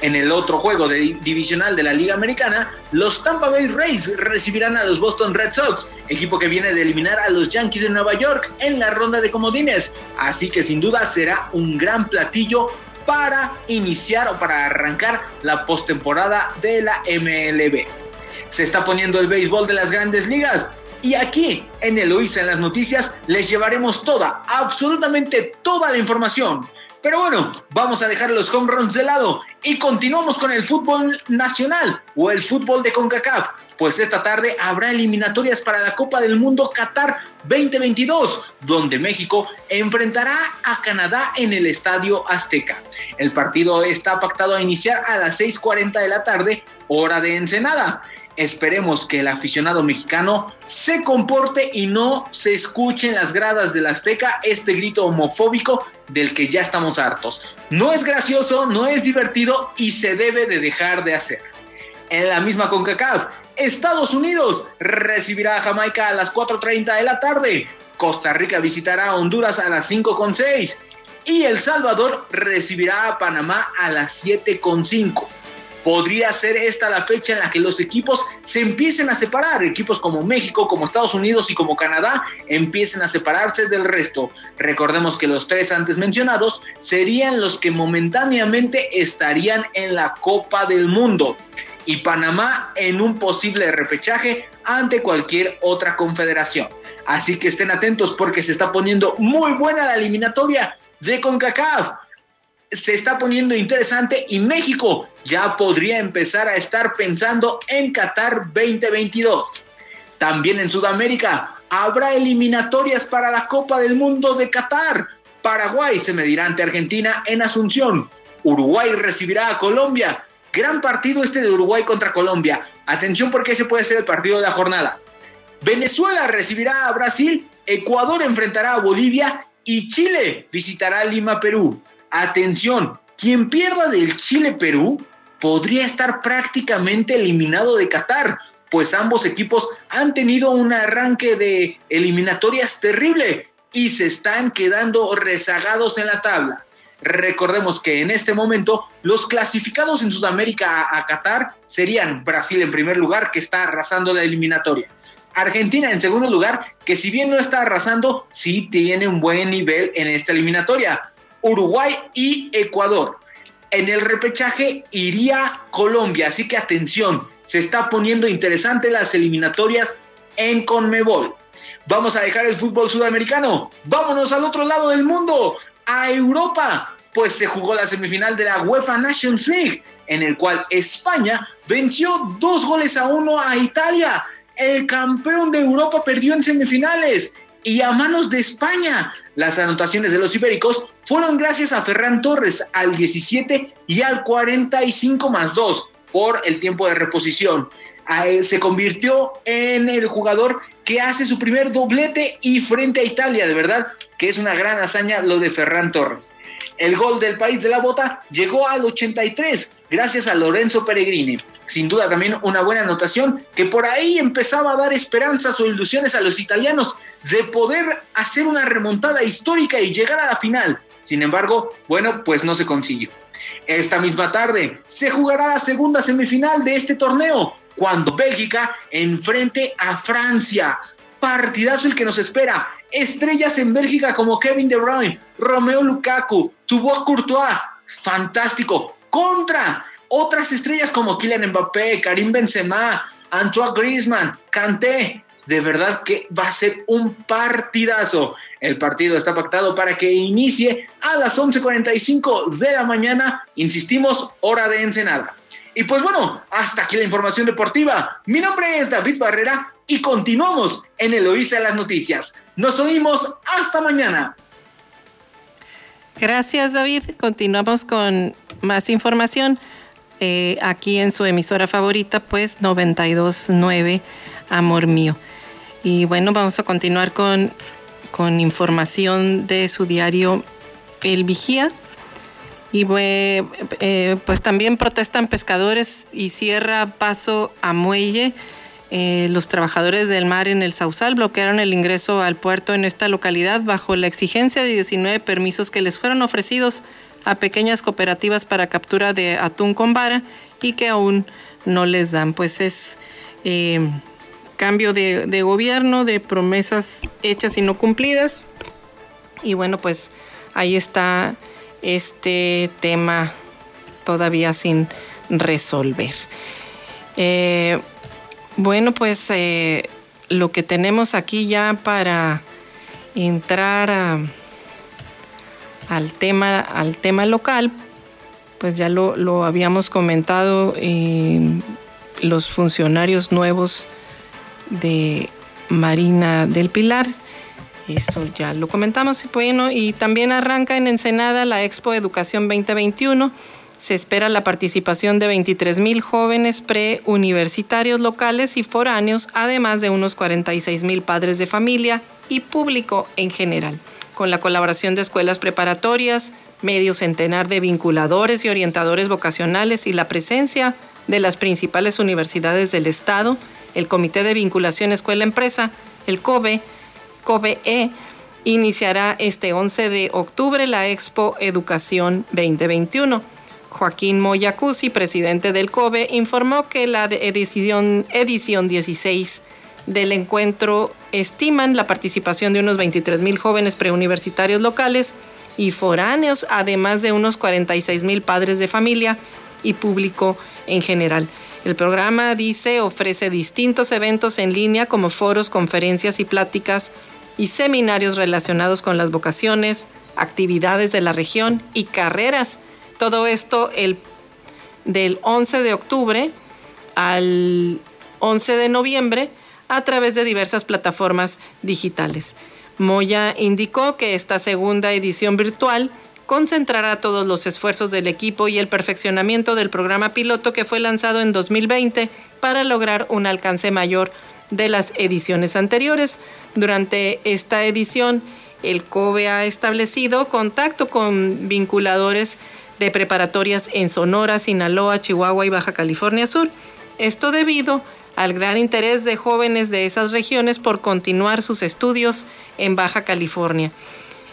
En el otro juego de divisional de la Liga Americana, los Tampa Bay Rays recibirán a los Boston Red Sox, equipo que viene de eliminar a los Yankees de Nueva York en la ronda de comodines. Así que sin duda será un gran platillo para iniciar o para arrancar la postemporada de la MLB. Se está poniendo el béisbol de las grandes ligas. Y aquí, en Eloísa en las noticias, les llevaremos toda, absolutamente toda la información. Pero bueno, vamos a dejar los home runs de lado y continuamos con el fútbol nacional o el fútbol de CONCACAF. Pues esta tarde habrá eliminatorias para la Copa del Mundo Qatar 2022, donde México enfrentará a Canadá en el Estadio Azteca. El partido está pactado a iniciar a las 6.40 de la tarde, hora de Ensenada. Esperemos que el aficionado mexicano se comporte y no se escuche en las gradas del Azteca este grito homofóbico del que ya estamos hartos. No es gracioso, no es divertido y se debe de dejar de hacer. En la misma CONCACAF, Estados Unidos recibirá a Jamaica a las 4.30 de la tarde. Costa Rica visitará a Honduras a las 5.6 y El Salvador recibirá a Panamá a las 7.5 podría ser esta la fecha en la que los equipos se empiecen a separar. Equipos como México, como Estados Unidos y como Canadá empiecen a separarse del resto. Recordemos que los tres antes mencionados serían los que momentáneamente estarían en la Copa del Mundo y Panamá en un posible repechaje ante cualquier otra confederación. Así que estén atentos porque se está poniendo muy buena la eliminatoria de CONCACAF se está poniendo interesante y México ya podría empezar a estar pensando en Qatar 2022. También en Sudamérica habrá eliminatorias para la Copa del Mundo de Qatar. Paraguay se medirá ante Argentina en Asunción. Uruguay recibirá a Colombia. Gran partido este de Uruguay contra Colombia. Atención porque ese puede ser el partido de la jornada. Venezuela recibirá a Brasil. Ecuador enfrentará a Bolivia y Chile visitará Lima, Perú. Atención, quien pierda del Chile-Perú podría estar prácticamente eliminado de Qatar, pues ambos equipos han tenido un arranque de eliminatorias terrible y se están quedando rezagados en la tabla. Recordemos que en este momento los clasificados en Sudamérica a, Qatar serían Brasil en primer lugar, que está arrasando la eliminatoria. Argentina en segundo lugar, que si bien no está arrasando, sí tiene un buen nivel en esta eliminatoria. Uruguay y Ecuador. En el repechaje iría Colombia, así que atención, se está poniendo interesante las eliminatorias en Conmebol. Vamos a dejar el fútbol sudamericano, vámonos al otro lado del mundo, a Europa, pues se jugó la semifinal de la UEFA Nations League, en el cual España venció dos goles a uno a Italia. El campeón de Europa perdió en semifinales y a manos de España. Las anotaciones de los ibéricos fueron gracias a Ferran Torres al 17 y al 45 más 2 por el tiempo de reposición. Se convirtió en el jugador que hace su primer doblete y frente a Italia, de verdad que es una gran hazaña lo de Ferran Torres. El gol del país de la bota llegó al 83 gracias a Lorenzo Peregrini. Sin duda también una buena anotación que por ahí empezaba a dar esperanzas o ilusiones a los italianos de poder hacer una remontada histórica y llegar a la final. Sin embargo, bueno, pues no se consiguió. Esta misma tarde se jugará la segunda semifinal de este torneo, cuando Bélgica enfrente a Francia. Partidazo el que nos espera. Estrellas en Bélgica como Kevin De Bruyne, Romeo Lukaku, Thibaut Courtois. Fantástico contra otras estrellas como Kylian Mbappé, Karim Benzema, Antoine Griezmann, Kanté. De verdad que va a ser un partidazo. El partido está pactado para que inicie a las 11:45 de la mañana. Insistimos, hora de Ensenada. Y pues bueno, hasta aquí la información deportiva. Mi nombre es David Barrera y continuamos en Eloísa las Noticias. Nos oímos hasta mañana. Gracias David. Continuamos con más información eh, aquí en su emisora favorita, pues 929 Amor Mío. Y bueno, vamos a continuar con, con información de su diario El Vigía. Y eh, pues también protestan pescadores y cierra paso a muelle. Eh, los trabajadores del mar en el Sausal bloquearon el ingreso al puerto en esta localidad bajo la exigencia de 19 permisos que les fueron ofrecidos a pequeñas cooperativas para captura de atún con vara y que aún no les dan. Pues es eh, cambio de, gobierno, de promesas hechas y no cumplidas. Y bueno, pues ahí está este tema todavía sin resolver. Eh, bueno, pues eh, lo que tenemos aquí ya para entrar al tema, al tema local, pues ya lo, habíamos comentado, eh, los funcionarios nuevos de Marina del Pilar, eso ya lo comentamos, bueno, y también arranca en Ensenada la Expo Educación 2021. Se espera la participación de 23 mil jóvenes preuniversitarios locales y foráneos, además de unos 46 mil padres de familia y público en general con la colaboración de escuelas preparatorias, medio centenar de vinculadores y orientadores vocacionales y la presencia de las principales universidades del Estado, el Comité de Vinculación Escuela-Empresa, el COBE, COBE-E, iniciará este 11 de octubre la Expo Educación 2021. Joaquín Moyacusi, presidente del COBE, informó que la edición, edición 16 del encuentro estiman la participación de unos 23 mil jóvenes preuniversitarios locales y foráneos, además de unos 46 mil padres de familia y público en general. El programa, dice, ofrece distintos eventos en línea como foros, conferencias y pláticas y seminarios relacionados con las vocaciones, actividades de la región y carreras. Todo esto el, del 11 de octubre al 11 de noviembre a través de diversas plataformas digitales. Moya indicó que esta segunda edición virtual concentrará todos los esfuerzos del equipo y el perfeccionamiento del programa piloto que fue lanzado en 2020 para lograr un alcance mayor de las ediciones anteriores. Durante esta edición, el COBE ha establecido contacto con vinculadores de preparatorias en Sonora, Sinaloa, Chihuahua y Baja California Sur. Esto debido al gran interés de jóvenes de esas regiones por continuar sus estudios en Baja California.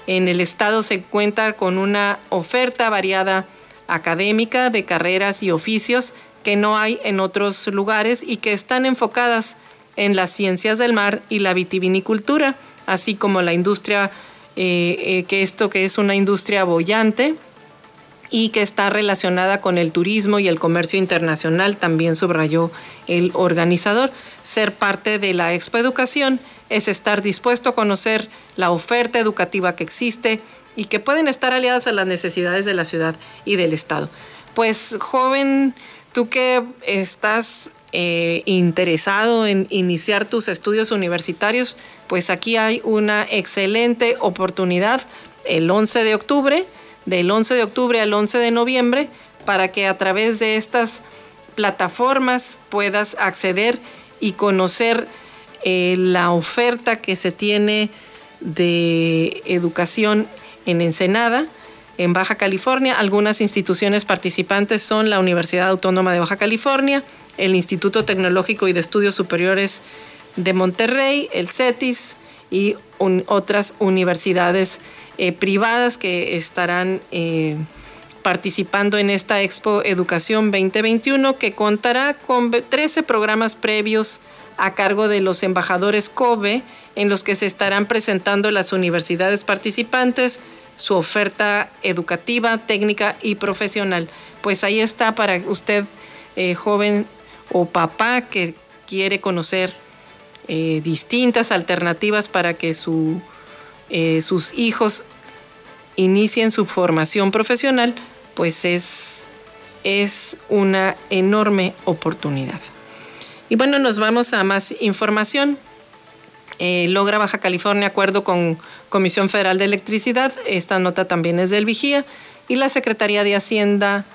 En el estado se cuenta con una oferta variada académica de carreras y oficios que no hay en otros lugares y que están enfocadas en las ciencias del mar y la vitivinicultura, así como la industria, eh, eh, que esto que es una industria bollante, y que está relacionada con el turismo y el comercio internacional, también subrayó el organizador. Ser parte de la Expo Educación es estar dispuesto a conocer la oferta educativa que existe y que pueden estar aliadas a las necesidades de la ciudad y del Estado. Pues joven, tú que estás eh, interesado en iniciar tus estudios universitarios, pues aquí hay una excelente oportunidad el 11 de octubre del 11 de octubre al 11 de noviembre para que a través de estas plataformas puedas acceder y conocer eh, la oferta que se tiene de educación en Ensenada, en Baja California. Algunas instituciones participantes son la Universidad Autónoma de Baja California, el Instituto Tecnológico y de Estudios Superiores de Monterrey, el CETIS y otras universidades eh, privadas que estarán eh, participando en esta Expo Educación 2021 que contará con 13 programas previos a cargo de los embajadores COBE en los que se estarán presentando las universidades participantes, su oferta educativa, técnica y profesional. Pues ahí está para usted, eh, joven o papá que quiere conocer distintas alternativas para que su eh, sus hijos inicien su formación profesional, pues es, es una enorme oportunidad. Y bueno, nos vamos a más información. Eh, logra Baja California acuerdo con Comisión Federal de Electricidad. Esta nota también es del Vigía. Y la Secretaría de Hacienda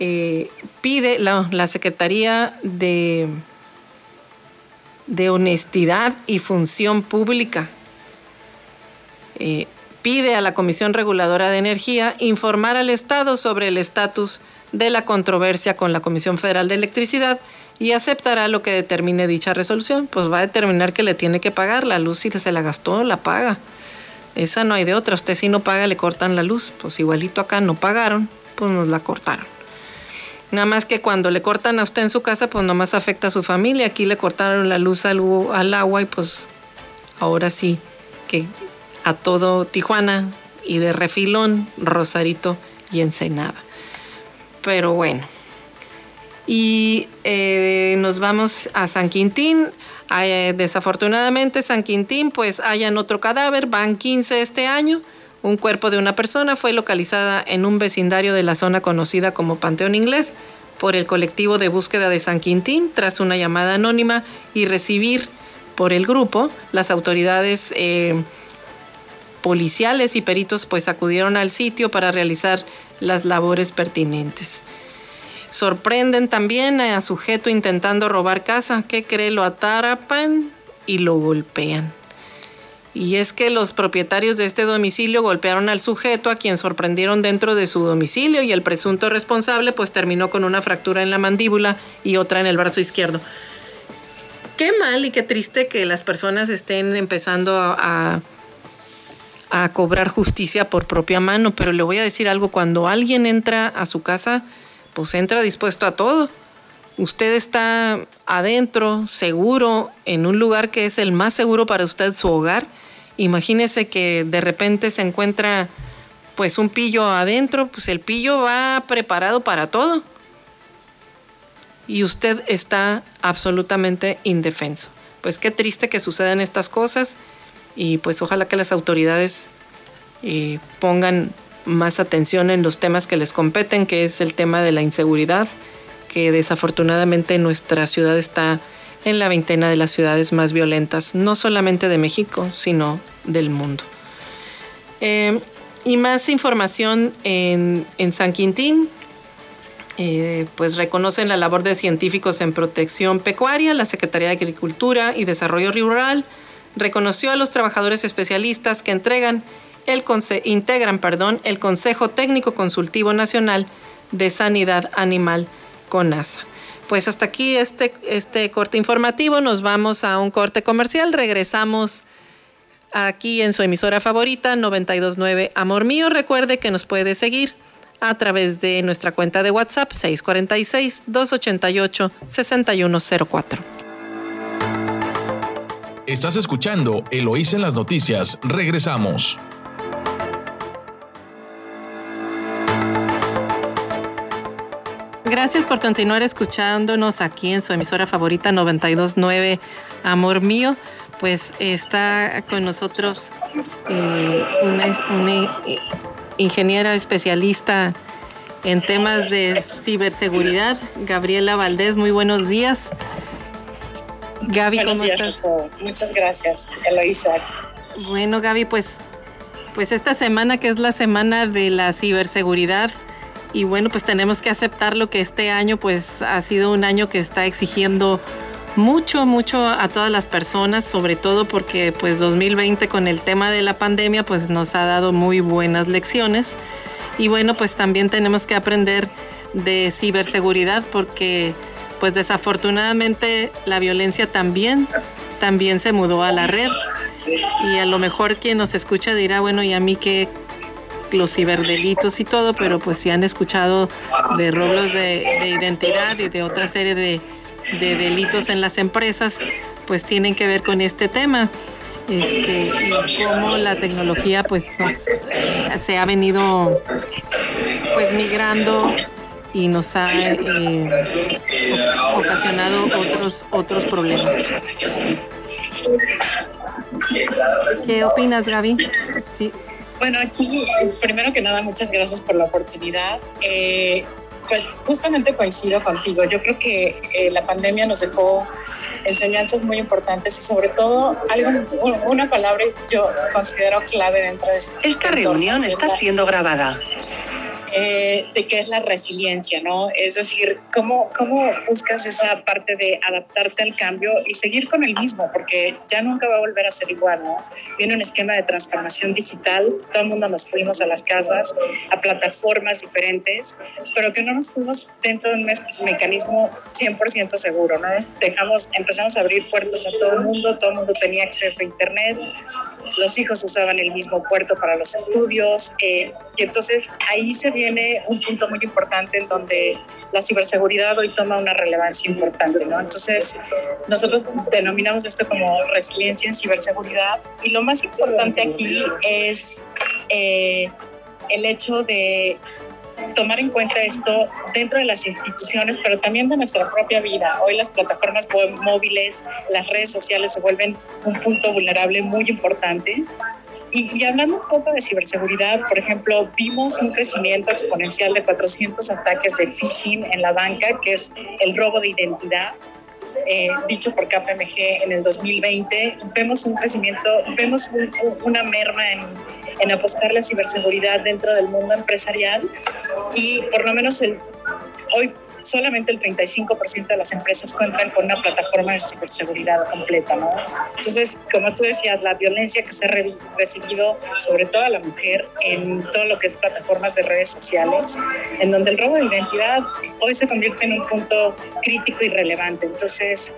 eh, pide, la, la Secretaría de, de Honestidad y Función Pública eh, pide a la Comisión Reguladora de Energía informar al Estado sobre el estatus de la controversia con la Comisión Federal de Electricidad y aceptará lo que determine dicha resolución. Pues va a determinar que le tiene que pagar la luz si se la gastó, la paga. Esa no hay de otra. Usted si no paga le cortan la luz. Pues igualito acá no pagaron, pues nos la cortaron. Nada más que cuando le cortan a usted en su casa, pues nomás afecta a su familia. Aquí le cortaron la luz al, al agua y pues ahora sí que a todo Tijuana y de refilón Rosarito y Ensenada. Pero bueno. Y eh, nos vamos a San Quintín. desafortunadamente San Quintín pues hayan otro cadáver, van 15 este año. un cuerpo de una persona fue localizada en un vecindario de la zona conocida como Panteón Inglés por el colectivo de búsqueda de San Quintín tras una llamada anónima y recibir por el grupo las autoridades eh, policiales y peritos pues acudieron al sitio para realizar las labores pertinentes. Sorprenden también a sujeto intentando robar casa. ¿Qué cree? Lo atarapan y lo golpean. Y es que los propietarios de este domicilio golpearon al sujeto a quien sorprendieron dentro de su domicilio y el presunto responsable pues terminó con una fractura en la mandíbula y otra en el brazo izquierdo. Qué mal y qué triste que las personas estén empezando a, a cobrar justicia por propia mano, pero le voy a decir algo, cuando alguien entra a su casa, pues entra dispuesto a todo. Usted está adentro, seguro, en un lugar que es el más seguro para usted, su hogar. Imagínese que de repente se encuentra pues un pillo adentro, pues el pillo va preparado para todo. Y usted está absolutamente indefenso. Pues qué triste que sucedan estas cosas y pues ojalá que las autoridades eh, pongan más atención en los temas que les competen, que es el tema de la inseguridad, que desafortunadamente nuestra ciudad está en la veintena de las ciudades más violentas, no solamente de México, sino del mundo. Eh, y más información en, San Quintín, eh, pues reconocen la labor de científicos en protección pecuaria, la Secretaría de Agricultura y Desarrollo Rural reconoció a los trabajadores especialistas que entregan el integran perdón, el Consejo Técnico Consultivo Nacional de Sanidad Animal CONASA. Pues hasta aquí este, este corte informativo, nos vamos a un corte comercial, regresamos aquí en su emisora favorita 929 Amor Mío. Recuerde que nos puede seguir a través de nuestra cuenta de WhatsApp 646 288 6104. Estás escuchando Eloís en las noticias. Regresamos. Gracias por continuar escuchándonos aquí en su emisora favorita 929 Amor Mío. Pues está con nosotros eh, una, eh, ingeniera especialista en temas de ciberseguridad, Gabriela Valdés. Muy buenos días. Gaby, ¿cómo estás? Muchas gracias, Eloisa. Bueno, Gaby, pues, pues esta semana que es la semana de la ciberseguridad, y bueno, pues tenemos que aceptar lo que este año pues ha sido un año que está exigiendo mucho, mucho a todas las personas, sobre todo porque pues 2020 con el tema de la pandemia pues nos ha dado muy buenas lecciones y bueno, pues también tenemos que aprender de ciberseguridad porque pues desafortunadamente la violencia también también se mudó a la red y a lo mejor quien nos escucha dirá, bueno, ¿y a mí qué los ciberdelitos y todo, pero pues si han escuchado de robos de, identidad y de otra serie de, delitos en las empresas, pues tienen que ver con este tema. Este, y cómo la tecnología pues, eh, se ha venido pues migrando y nos ha eh, ocasionado otros otros problemas. ¿Qué opinas, Gaby? Sí. Bueno, aquí, primero que nada, muchas gracias por la oportunidad. Eh, pues justamente coincido contigo. Yo creo que eh, la pandemia nos dejó enseñanzas muy importantes y sobre todo algo, una palabra yo considero clave dentro de este Esta reunión está siendo grabada. Eh, de qué es la resiliencia, ¿no? Es decir, ¿cómo, ¿cómo buscas esa parte de adaptarte al cambio y seguir con el mismo? Porque ya nunca va a volver a ser igual, ¿no? Viene un esquema de transformación digital, todo el mundo nos fuimos a las casas, a plataformas diferentes, pero que no nos fuimos dentro de un mecanismo 100% seguro, ¿no? Dejamos, empezamos a abrir puertos a todo el mundo, todo el mundo tenía acceso a Internet, los hijos usaban el mismo puerto para los estudios, eh, y entonces ahí se viene un punto muy importante en donde la ciberseguridad hoy toma una relevancia importante, ¿no? Entonces, nosotros denominamos esto como resiliencia en ciberseguridad y lo más importante aquí es eh, el hecho de tomar en cuenta esto dentro de las instituciones, pero también de nuestra propia vida. Hoy las plataformas móviles, las redes sociales se vuelven un punto vulnerable muy importante. Y, y, hablando un poco de ciberseguridad, por ejemplo, vimos un crecimiento exponencial de 400 ataques de phishing en la banca, que es el robo de identidad. Eh, dicho por KPMG en el 2020, vemos un crecimiento, vemos una merma en, en apostar la ciberseguridad dentro del mundo empresarial y por lo menos el, hoy solamente el 35% de las empresas cuentan con una plataforma de ciberseguridad completa, ¿no? Entonces, como tú decías, la violencia que se ha recibido, sobre todo a la mujer, en todo lo que es plataformas de redes sociales, en donde el robo de identidad hoy se convierte en un punto crítico y relevante. Entonces,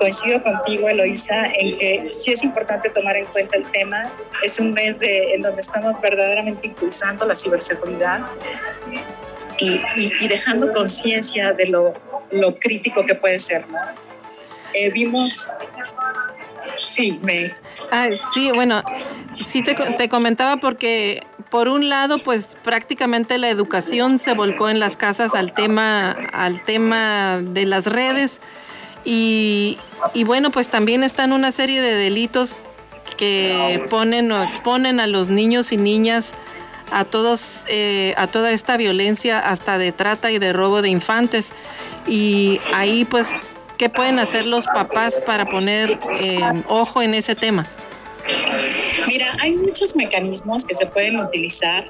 coincido contigo, Eloisa, en que sí es importante tomar en cuenta el tema. Es un mes de, en donde estamos verdaderamente impulsando la ciberseguridad y, dejando conciencia de lo, lo, crítico que puede ser. ¿no? Eh, vimos Sí, me... Ah, sí, bueno, sí te, te, comentaba porque por un lado, pues prácticamente la educación se volcó en las casas al tema, al tema de las redes y, y bueno, pues también están una serie de delitos que ponen o exponen a los niños y niñas a todos eh, a toda esta violencia hasta de trata y de robo de infantes. Y ahí pues qué pueden hacer los papás para poner eh, ojo en ese tema mira hay muchos mecanismos que se pueden utilizar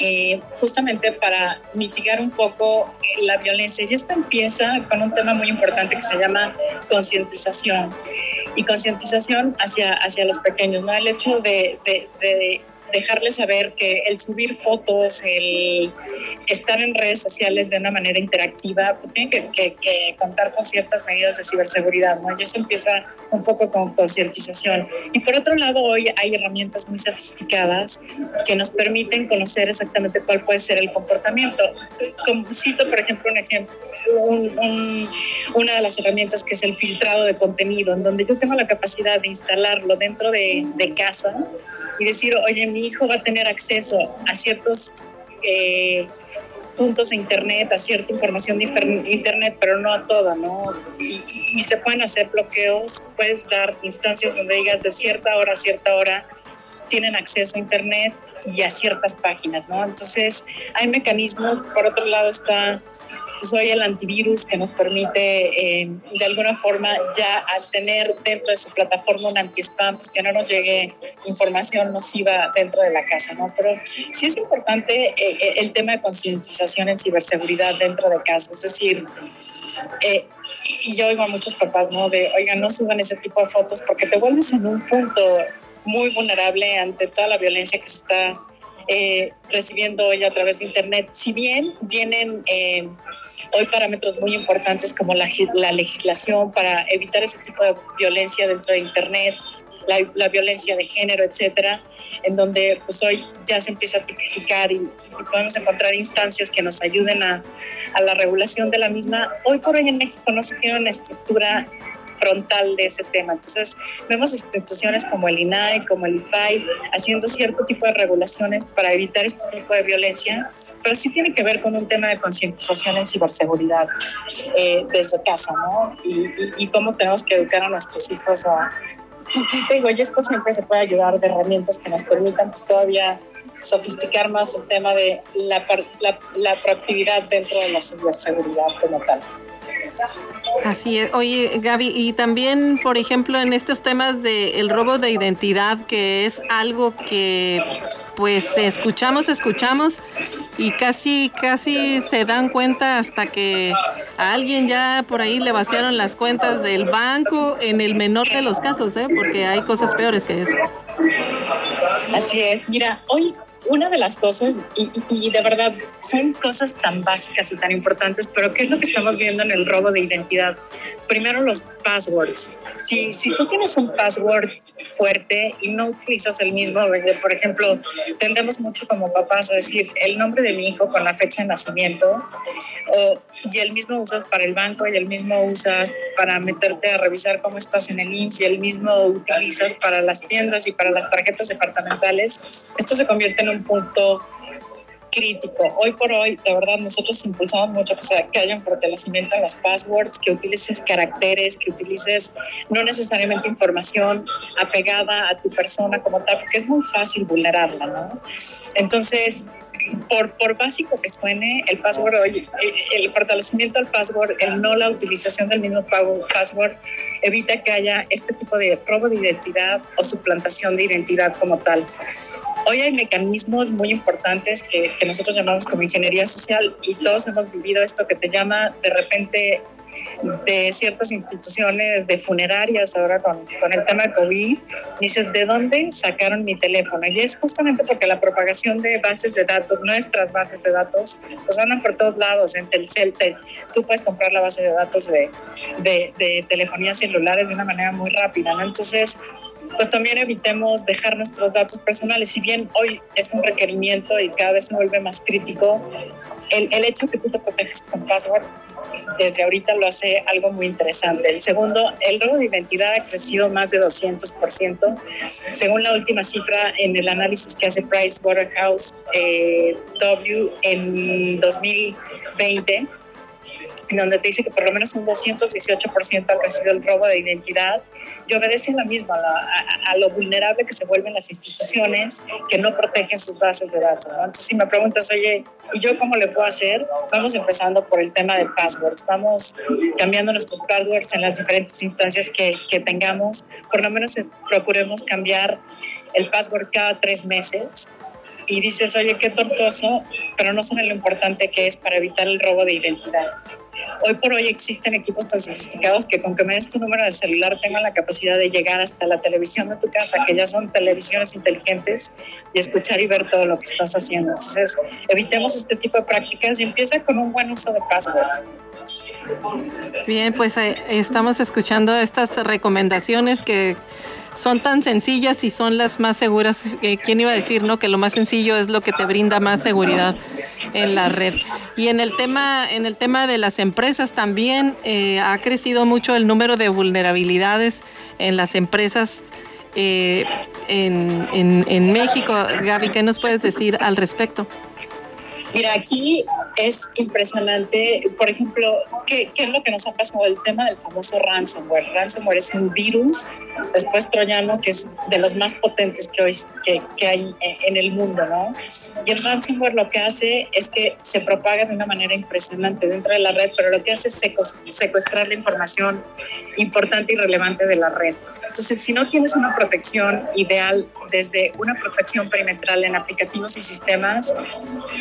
eh, justamente para mitigar un poco la violencia. Y esto empieza con un tema muy importante que se llama concientización. Y concientización hacia, hacia los pequeños, ¿no? El hecho de dejarles saber que el subir fotos, el estar en redes sociales de una manera interactiva, pues, tiene que, contar con ciertas medidas de ciberseguridad, ¿no? Y eso empieza un poco con concientización. Y por otro lado, hoy hay herramientas muy sofisticadas que nos permiten conocer exactamente cuál puede ser el comportamiento. Cito, por ejemplo, un ejemplo, una de las herramientas que es el filtrado de contenido, en donde yo tengo la capacidad de instalarlo dentro de, de casa y decir, oye, mi hijo va a tener acceso a ciertos eh, puntos de Internet, a cierta información de Internet, pero no a toda, ¿no? Y, se pueden hacer bloqueos, puedes dar instancias donde digas de cierta hora a cierta hora tienen acceso a Internet y a ciertas páginas, ¿no? Entonces, hay mecanismos, por otro lado está soy el antivirus que nos permite eh, de alguna forma ya al tener dentro de su plataforma un anti-spam, pues que no nos llegue información nociva dentro de la casa, ¿no? Pero sí es importante eh, eh, el tema de concientización en ciberseguridad dentro de casa, es decir, y yo oigo a muchos papás, ¿no? De, oigan, no suban ese tipo de fotos porque te vuelves en un punto muy vulnerable ante toda la violencia que se está eh, recibiendo hoy a través de Internet. Si bien vienen eh, hoy parámetros muy importantes como la, la, legislación para evitar ese tipo de violencia dentro de Internet, la, violencia de género, etcétera, en donde pues hoy ya se empieza a tipificar y, y podemos encontrar instancias que nos ayuden a, a, la regulación de la misma. Hoy por hoy en México no se tiene una estructura frontal de ese tema. Entonces, vemos instituciones como el INAI, como el IFAI, haciendo cierto tipo de regulaciones para evitar este tipo de violencia, pero sí tiene que ver con un tema de concientización en ciberseguridad eh, desde casa, ¿no? Y, y, cómo tenemos que educar a nuestros hijos a... Y te digo, y esto siempre se puede ayudar de herramientas que nos permitan pues, todavía sofisticar más el tema de la, la, la proactividad dentro de la ciberseguridad como tal. Así es. Oye, Gaby, y también, por ejemplo, en estos temas del el robo de identidad, que es algo que, pues, escuchamos, escuchamos y casi, casi se dan cuenta hasta que a alguien ya por ahí le vaciaron las cuentas del banco en el menor de los casos, ¿eh? Porque hay cosas peores que eso. Así es. Mira, hoy una de las cosas, y, de verdad son cosas tan básicas y tan importantes, pero ¿qué es lo que estamos viendo en el robo de identidad? Primero los passwords. Si, si tú tienes un password fuerte y no utilizas el mismo, por ejemplo, tendemos mucho como papás a decir el nombre de mi hijo con la fecha de nacimiento o, y el mismo usas para el banco y el mismo usas para meterte a revisar cómo estás en el IMSS y el mismo utilizas para las tiendas y para las tarjetas departamentales, esto se convierte en un punto crítico. Hoy por hoy, de verdad, nosotros impulsamos mucho que, que haya un fortalecimiento en los passwords, que utilices caracteres, que utilices no necesariamente información apegada a tu persona como tal, porque es muy fácil vulnerarla, ¿no? Entonces, por, por, básico que suene, el password, el fortalecimiento del password, el no la utilización del mismo password, evita que haya este tipo de robo de identidad o suplantación de identidad como tal. Hoy hay mecanismos muy importantes que, que nosotros llamamos como ingeniería social y todos hemos vivido esto que te llama de repente de ciertas instituciones, de funerarias ahora con, el tema COVID, dices, ¿de dónde sacaron mi teléfono? Y es justamente porque la propagación de bases de datos, nuestras bases de datos, pues andan por todos lados. En Telcel, te, tú puedes comprar la base de datos de, de, telefonía celulares de una manera muy rápida. Entonces, pues también evitemos dejar nuestros datos personales. Si bien hoy es un requerimiento y cada vez se vuelve más crítico, el, el hecho que tú te proteges con password desde ahorita lo hace algo muy interesante. El segundo, el robo de identidad ha crecido más de 200%. Según la última cifra en el análisis que hace Price Waterhouse eh, W en 2020, donde te dice que por lo menos un 218% ha crecido el robo de identidad y obedece a la misma, a, lo vulnerable que se vuelven las instituciones que no protegen sus bases de datos. Entonces, si me preguntas, oye, ¿y yo cómo le puedo hacer? Vamos empezando por el tema de passwords. Vamos cambiando nuestros passwords en las diferentes instancias que, que tengamos. Por lo menos eh, procuremos cambiar el password cada tres meses y dices, oye, qué tortuoso, pero no saben lo importante que es para evitar el robo de identidad. Hoy por hoy existen equipos tan sofisticados que con que me des tu número de celular tengan la capacidad de llegar hasta la televisión de tu casa, que ya son televisiones inteligentes, y escuchar y ver todo lo que estás haciendo. Entonces, evitemos este tipo de prácticas y empieza con un buen uso de password. Bien, pues eh, estamos escuchando estas recomendaciones que son tan sencillas y son las más seguras. ¿Quién iba a decir no que lo más sencillo es lo que te brinda más seguridad en la red? Y en el tema, en el tema de las empresas también eh, ha crecido mucho el número de vulnerabilidades en las empresas eh, en, en, en México. Gaby, ¿qué nos puedes decir al respecto? Mira, aquí es impresionante, por ejemplo, ¿qué, ¿qué, es lo que nos ha pasado? El tema del famoso ransomware. Ransomware es un virus, después troyano, que es de los más potentes que hoy que, que hay en el mundo, ¿no? Y el ransomware lo que hace es que se propaga de una manera impresionante dentro de la red, pero lo que hace es secuestrar la información importante y relevante de la red. Entonces, si no tienes una protección ideal desde una protección perimetral en aplicativos y sistemas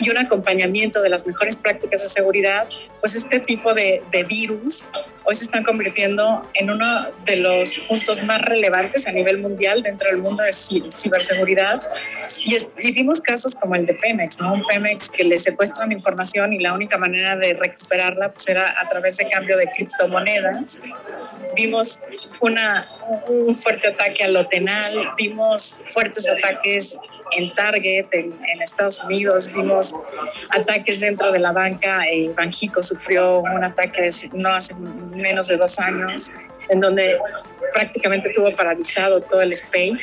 y un acompañamiento de las mejores prácticas de seguridad, pues este tipo de, de virus hoy se están convirtiendo en uno de los puntos más relevantes a nivel mundial dentro del mundo de ciberseguridad. Y, es, y vimos casos como el de Pemex, ¿no? Un Pemex que le secuestran información y la única manera de recuperarla pues era a través de cambio de criptomonedas. Vimos una, un fuerte ataque al Lotenal, vimos fuertes ataques en Target, en, en, Estados Unidos, vimos ataques dentro de la banca. Eh, Banjico sufrió un ataque no hace menos de dos años, en donde prácticamente tuvo paralizado todo el space.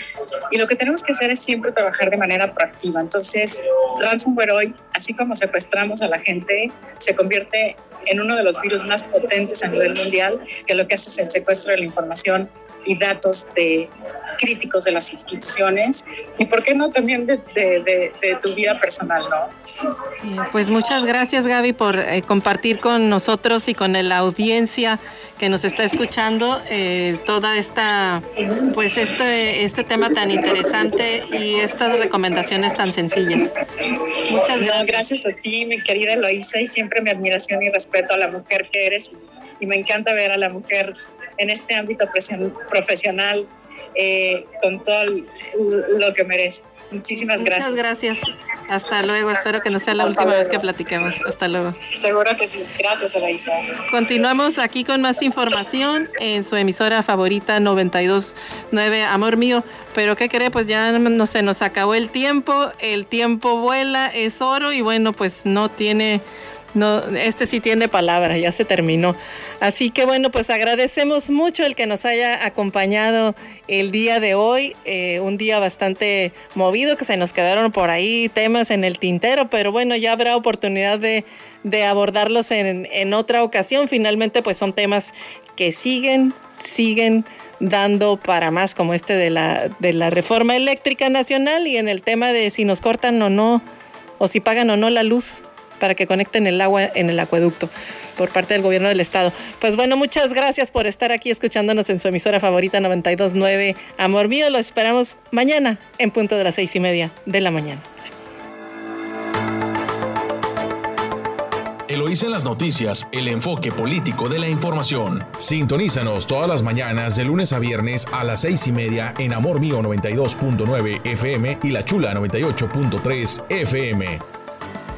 Y lo que tenemos que hacer es siempre trabajar de manera proactiva. Entonces, ransomware hoy, así como secuestramos a la gente, se convierte en uno de los virus más potentes a nivel mundial, que lo que hace es el secuestro de la información y datos de críticos de las instituciones y por qué no también de, de, de, tu vida personal, ¿no? Pues muchas gracias Gaby por eh, compartir con nosotros y con la audiencia que nos está escuchando eh, toda esta, pues este, este tema tan interesante y estas recomendaciones tan sencillas. Muchas gracias. No, gracias a ti, mi querida Eloisa, y siempre mi admiración y respeto a la mujer que eres y me encanta ver a la mujer en este ámbito profesional eh, con todo lo que merece. Muchísimas gracias. Muchas gracias. Hasta luego. Espero que no sea la última vez que platiquemos. Hasta luego. Seguro que sí. Gracias, Elaisa. Continuamos aquí con más información en su emisora favorita 929 Amor Mío. Pero ¿qué cree? Pues ya no se nos acabó el tiempo. El tiempo vuela, es oro y bueno, pues no tiene No, este sí tiene palabra, ya se terminó. Así que bueno, pues agradecemos mucho el que nos haya acompañado el día de hoy, eh, un día bastante movido, que se nos quedaron por ahí temas en el tintero, pero bueno, ya habrá oportunidad de, abordarlos en, otra ocasión. Finalmente, pues son temas que siguen, siguen dando para más, como este de la reforma eléctrica nacional y en el tema de si nos cortan o no, o si pagan o no la luz para que conecten el agua en el acueducto por parte del gobierno del estado. Pues bueno, muchas gracias por estar aquí escuchándonos en su emisora favorita 929 Amor Mío. Lo esperamos mañana en punto de las seis y media de la mañana. Eloísa en las noticias, el enfoque político de la información. Sintonízanos todas las mañanas de lunes a viernes a las seis y media en Amor Mío 92.9 FM y La Chula 98.3 FM.